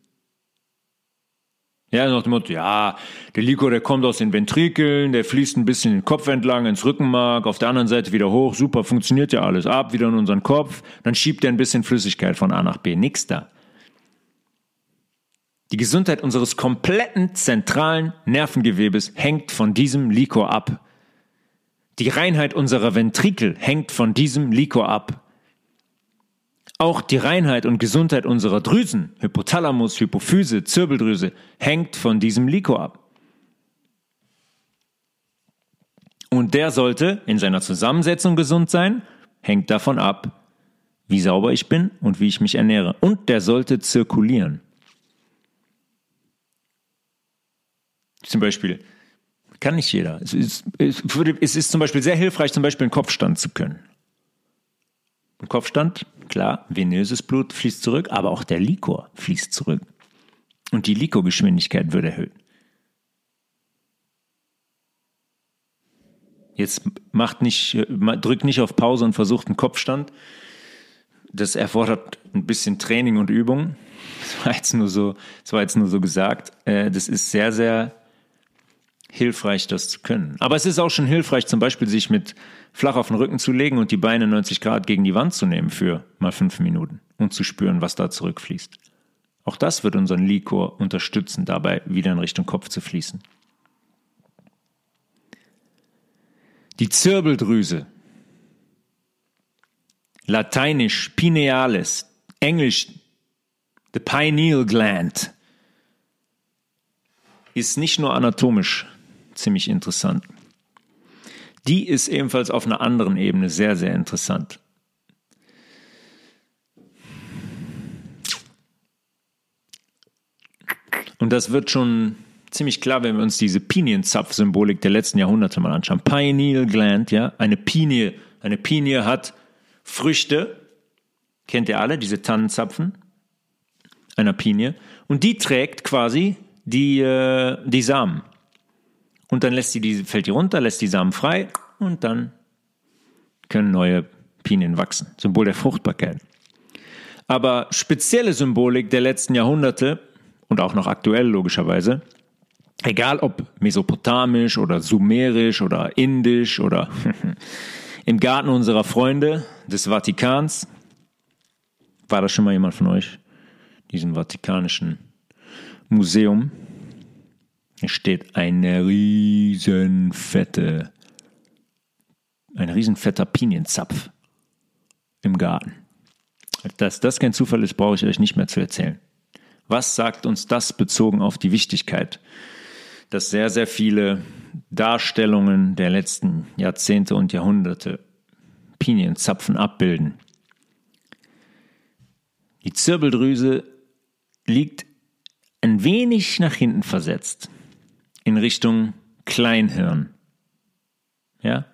Ja, nach dem Motto, ja, der Likor, der kommt aus den Ventrikeln, der fließt ein bisschen den Kopf entlang ins Rückenmark, auf der anderen Seite wieder hoch, super, funktioniert ja alles, ab, wieder in unseren Kopf, dann schiebt er ein bisschen Flüssigkeit von A nach B, nix da. Die Gesundheit unseres kompletten zentralen Nervengewebes hängt von diesem Likor ab. Die Reinheit unserer Ventrikel hängt von diesem Likor ab. Auch die Reinheit und Gesundheit unserer Drüsen, Hypothalamus, Hypophyse, Zirbeldrüse, hängt von diesem Likor ab. Und der sollte in seiner Zusammensetzung gesund sein, hängt davon ab, wie sauber ich bin und wie ich mich ernähre. Und der sollte zirkulieren. Zum Beispiel kann nicht jeder. Es ist, es ist zum Beispiel sehr hilfreich, zum Beispiel einen Kopfstand zu können. Ein Kopfstand, klar, venöses Blut fließt zurück, aber auch der Likor fließt zurück. Und die Likorgeschwindigkeit wird erhöht. Jetzt macht nicht, drückt nicht auf Pause und versucht einen Kopfstand. Das erfordert ein bisschen Training und Übung. Das war jetzt nur so, das war jetzt nur so gesagt. Äh, das ist sehr, sehr hilfreich, das zu können. Aber es ist auch schon hilfreich, zum Beispiel sich mit flach auf den Rücken zu legen und die Beine 90 Grad gegen die Wand zu nehmen für mal fünf Minuten und zu spüren, was da zurückfließt. Auch das wird unseren Liquor unterstützen, dabei wieder in Richtung Kopf zu fließen. Die Zirbeldrüse, lateinisch pinealis, englisch the pineal gland, ist nicht nur anatomisch ziemlich interessant. Die ist ebenfalls auf einer anderen Ebene sehr, sehr interessant. Und das wird schon ziemlich klar, wenn wir uns diese Pinienzapf-Symbolik der letzten Jahrhunderte mal anschauen. Pineal Gland, ja, eine Pinie. Eine Pinie hat Früchte, kennt ihr alle, diese Tannenzapfen einer Pinie. Und die trägt quasi die, äh, die Samen. Und dann lässt sie die, fällt die runter, lässt die Samen frei und dann können neue Pinien wachsen. Symbol der Fruchtbarkeit. Aber spezielle Symbolik der letzten Jahrhunderte und auch noch aktuell logischerweise. Egal ob mesopotamisch oder sumerisch oder indisch oder im Garten unserer Freunde des Vatikans. War das schon mal jemand von euch? Diesem vatikanischen Museum. Steht eine riesenfette, ein riesenfetter Pinienzapf im Garten. Dass das kein Zufall ist, brauche ich euch nicht mehr zu erzählen. Was sagt uns das bezogen auf die Wichtigkeit, dass sehr, sehr viele Darstellungen der letzten Jahrzehnte und Jahrhunderte Pinienzapfen abbilden? Die Zirbeldrüse liegt ein wenig nach hinten versetzt in Richtung Kleinhirn. Ja?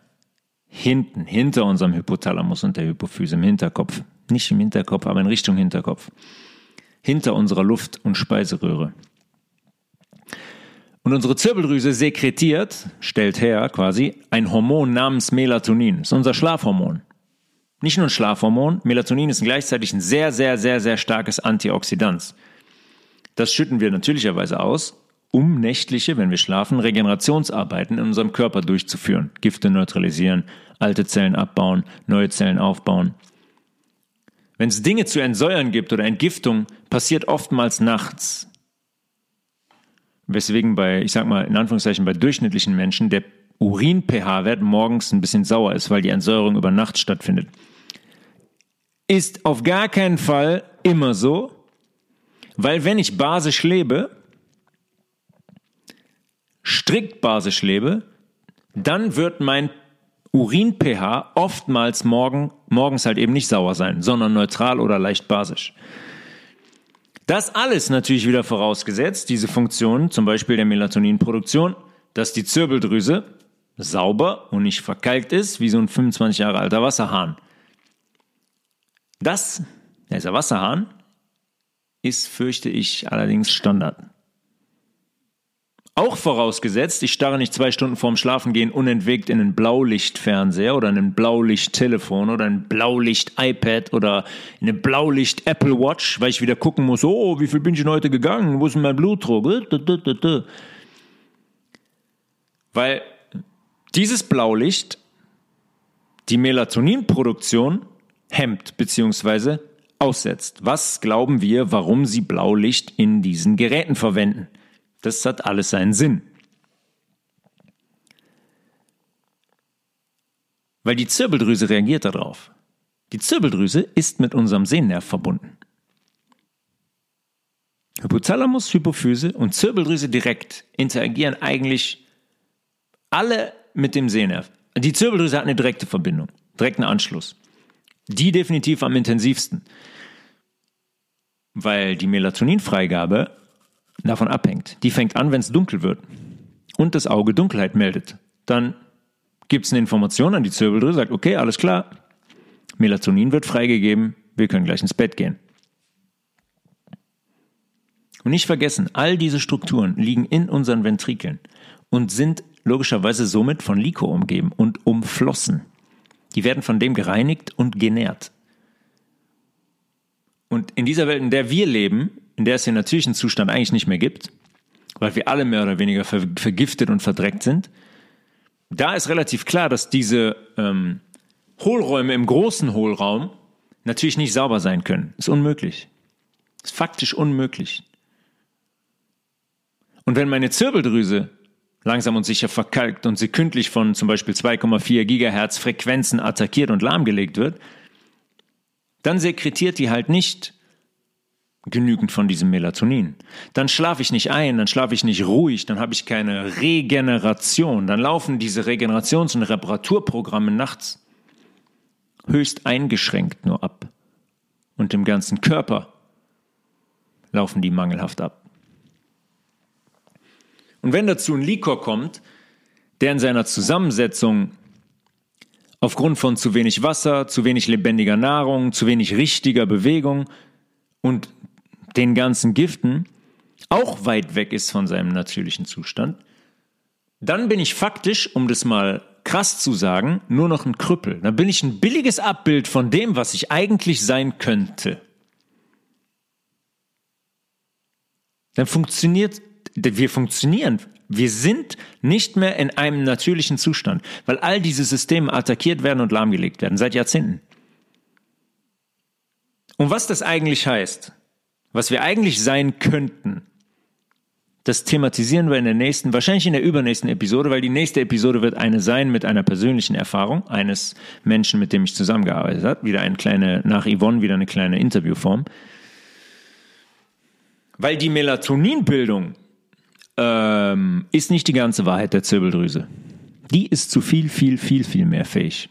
Hinten, hinter unserem Hypothalamus und der Hypophyse im Hinterkopf. Nicht im Hinterkopf, aber in Richtung Hinterkopf hinter unserer Luft- und Speiseröhre. Und unsere Zirbeldrüse sekretiert, stellt her quasi, ein Hormon namens Melatonin. Das ist unser Schlafhormon. Nicht nur ein Schlafhormon, Melatonin ist gleichzeitig ein sehr, sehr, sehr, sehr starkes Antioxidant. Das schütten wir natürlicherweise aus, um nächtliche, wenn wir schlafen, Regenerationsarbeiten in unserem Körper durchzuführen. Gifte neutralisieren, alte Zellen abbauen, neue Zellen aufbauen. Wenn es Dinge zu entsäuern gibt oder Entgiftung, passiert oftmals nachts. Weswegen bei, ich sag mal, in Anführungszeichen bei durchschnittlichen Menschen der Urin-pH-Wert morgens ein bisschen sauer ist, weil die Entsäuerung über Nacht stattfindet. Ist auf gar keinen Fall immer so, weil wenn ich basisch lebe, strikt basisch lebe, dann wird mein Urin-pH oftmals morgen, morgens halt eben nicht sauer sein, sondern neutral oder leicht basisch. Das alles natürlich wieder vorausgesetzt, diese Funktion, zum Beispiel der Melatoninproduktion, dass die Zirbeldrüse sauber und nicht verkalkt ist, wie so ein 25 Jahre alter Wasserhahn. Das, dieser Wasserhahn, ist, fürchte ich, allerdings Standard. Auch vorausgesetzt, ich starre nicht zwei Stunden vorm Schlafengehen unentwegt in einen Blaulichtfernseher oder in ein Blaulichttelefon oder ein Blaulicht-iPad oder in eine Blaulicht-Apple Watch, weil ich wieder gucken muss, oh, wie viel bin ich denn heute gegangen? Wo ist denn mein Blutdruck? Weil dieses Blaulicht die Melatoninproduktion hemmt bzw. aussetzt. Was glauben wir, warum sie Blaulicht in diesen Geräten verwenden? Das hat alles seinen Sinn. Weil die Zirbeldrüse reagiert darauf. Die Zirbeldrüse ist mit unserem Sehnerv verbunden. Hypothalamus, Hypophyse und Zirbeldrüse direkt interagieren eigentlich alle mit dem Sehnerv. Die Zirbeldrüse hat eine direkte Verbindung, direkten Anschluss. Die definitiv am intensivsten, weil die Melatoninfreigabe davon abhängt. Die fängt an, wenn es dunkel wird und das Auge Dunkelheit meldet. Dann gibt es eine Information an die Zirbeldrüse, sagt, okay, alles klar, Melatonin wird freigegeben, wir können gleich ins Bett gehen. Und nicht vergessen, all diese Strukturen liegen in unseren Ventrikeln und sind logischerweise somit von Liko umgeben und umflossen. Die werden von dem gereinigt und genährt. Und in dieser Welt, in der wir leben, in der es den natürlichen Zustand eigentlich nicht mehr gibt, weil wir alle mehr oder weniger ver vergiftet und verdreckt sind, da ist relativ klar, dass diese ähm, Hohlräume im großen Hohlraum natürlich nicht sauber sein können. Ist unmöglich. Ist faktisch unmöglich. Und wenn meine Zirbeldrüse langsam und sicher verkalkt und sekündlich von zum Beispiel 2,4 Gigahertz Frequenzen attackiert und lahmgelegt wird, dann sekretiert die halt nicht genügend von diesem Melatonin. Dann schlafe ich nicht ein, dann schlafe ich nicht ruhig, dann habe ich keine Regeneration. Dann laufen diese Regenerations- und Reparaturprogramme nachts höchst eingeschränkt nur ab. Und im ganzen Körper laufen die mangelhaft ab. Und wenn dazu ein Likor kommt, der in seiner Zusammensetzung aufgrund von zu wenig Wasser, zu wenig lebendiger Nahrung, zu wenig richtiger Bewegung und den ganzen Giften auch weit weg ist von seinem natürlichen Zustand, dann bin ich faktisch, um das mal krass zu sagen, nur noch ein Krüppel. Dann bin ich ein billiges Abbild von dem, was ich eigentlich sein könnte. Dann funktioniert, wir funktionieren. Wir sind nicht mehr in einem natürlichen Zustand, weil all diese Systeme attackiert werden und lahmgelegt werden, seit Jahrzehnten. Und was das eigentlich heißt, was wir eigentlich sein könnten, das thematisieren wir in der nächsten, wahrscheinlich in der übernächsten Episode, weil die nächste Episode wird eine sein mit einer persönlichen Erfahrung eines Menschen, mit dem ich zusammengearbeitet habe. Wieder eine kleine, nach Yvonne wieder eine kleine Interviewform. Weil die Melatoninbildung ähm, ist nicht die ganze Wahrheit der Zirbeldrüse. Die ist zu viel, viel, viel, viel mehr fähig.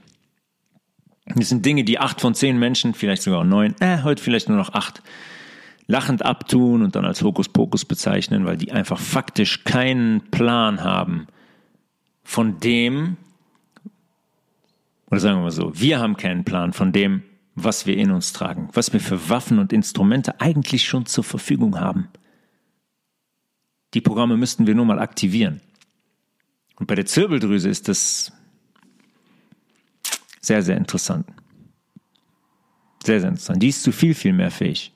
Das sind Dinge, die acht von zehn Menschen, vielleicht sogar neun, äh, heute vielleicht nur noch acht, lachend abtun und dann als Hokuspokus bezeichnen, weil die einfach faktisch keinen Plan haben von dem, oder sagen wir mal so, wir haben keinen Plan von dem, was wir in uns tragen, was wir für Waffen und Instrumente eigentlich schon zur Verfügung haben. Die Programme müssten wir nur mal aktivieren. Und bei der Zirbeldrüse ist das sehr, sehr interessant. Sehr, sehr interessant. Die ist zu viel, viel mehr fähig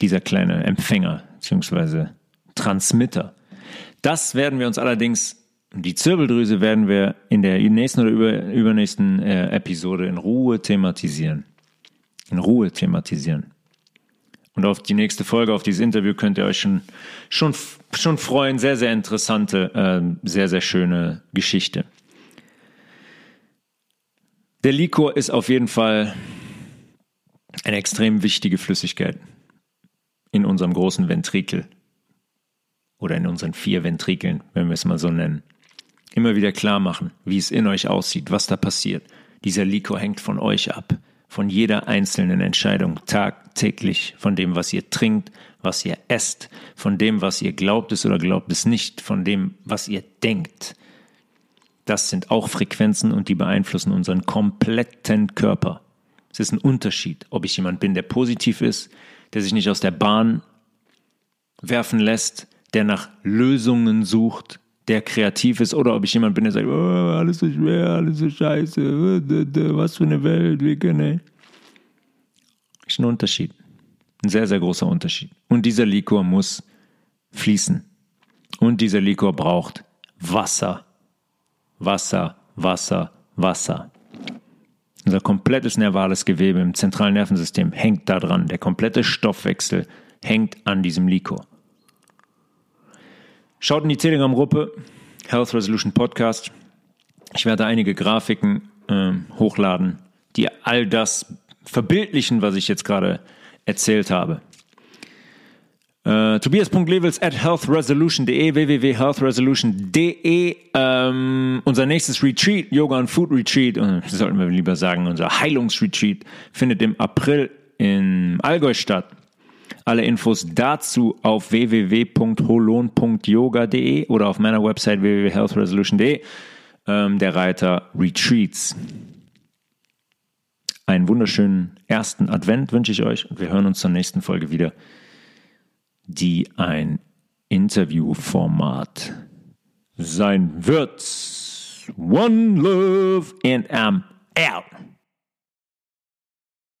dieser kleine Empfänger bzw. Transmitter. Das werden wir uns allerdings, die Zirbeldrüse werden wir in der nächsten oder über, übernächsten äh, Episode in Ruhe thematisieren. In Ruhe thematisieren. Und auf die nächste Folge, auf dieses Interview könnt ihr euch schon, schon, schon freuen. Sehr, sehr interessante, äh, sehr, sehr schöne Geschichte. Der Likor ist auf jeden Fall eine extrem wichtige Flüssigkeit in unserem großen Ventrikel oder in unseren vier Ventrikeln, wenn wir es mal so nennen. Immer wieder klar machen, wie es in euch aussieht, was da passiert. Dieser Likor hängt von euch ab, von jeder einzelnen Entscheidung tagtäglich, von dem, was ihr trinkt, was ihr esst, von dem, was ihr glaubt es oder glaubt es nicht, von dem, was ihr denkt. Das sind auch Frequenzen und die beeinflussen unseren kompletten Körper. Es ist ein Unterschied, ob ich jemand bin, der positiv ist, der sich nicht aus der Bahn werfen lässt, der nach Lösungen sucht, der kreativ ist, oder ob ich jemand bin, der sagt, oh, alles so schwer, alles so scheiße, was für eine Welt, wie kann Ist ein Unterschied. Ein sehr, sehr großer Unterschied. Und dieser Likor muss fließen. Und dieser Likor braucht Wasser. Wasser, Wasser, Wasser. Unser komplettes nervales Gewebe im zentralen Nervensystem hängt da dran. Der komplette Stoffwechsel hängt an diesem Likor. Schaut in die Telegram-Gruppe Health Resolution Podcast. Ich werde einige Grafiken äh, hochladen, die all das verbildlichen, was ich jetzt gerade erzählt habe. Äh, Tobias.levels at healthresolution.de, www.healthresolution.de. Ähm, unser nächstes Retreat, Yoga und Food Retreat, äh, sollten wir lieber sagen, unser Heilungsretreat, findet im April in Allgäu statt. Alle Infos dazu auf www.holon.yoga.de oder auf meiner Website www.healthresolution.de. Ähm, der Reiter Retreats. Einen wunderschönen ersten Advent wünsche ich euch und wir hören uns zur nächsten Folge wieder die ein Interviewformat sein wird. One Love and I'm out.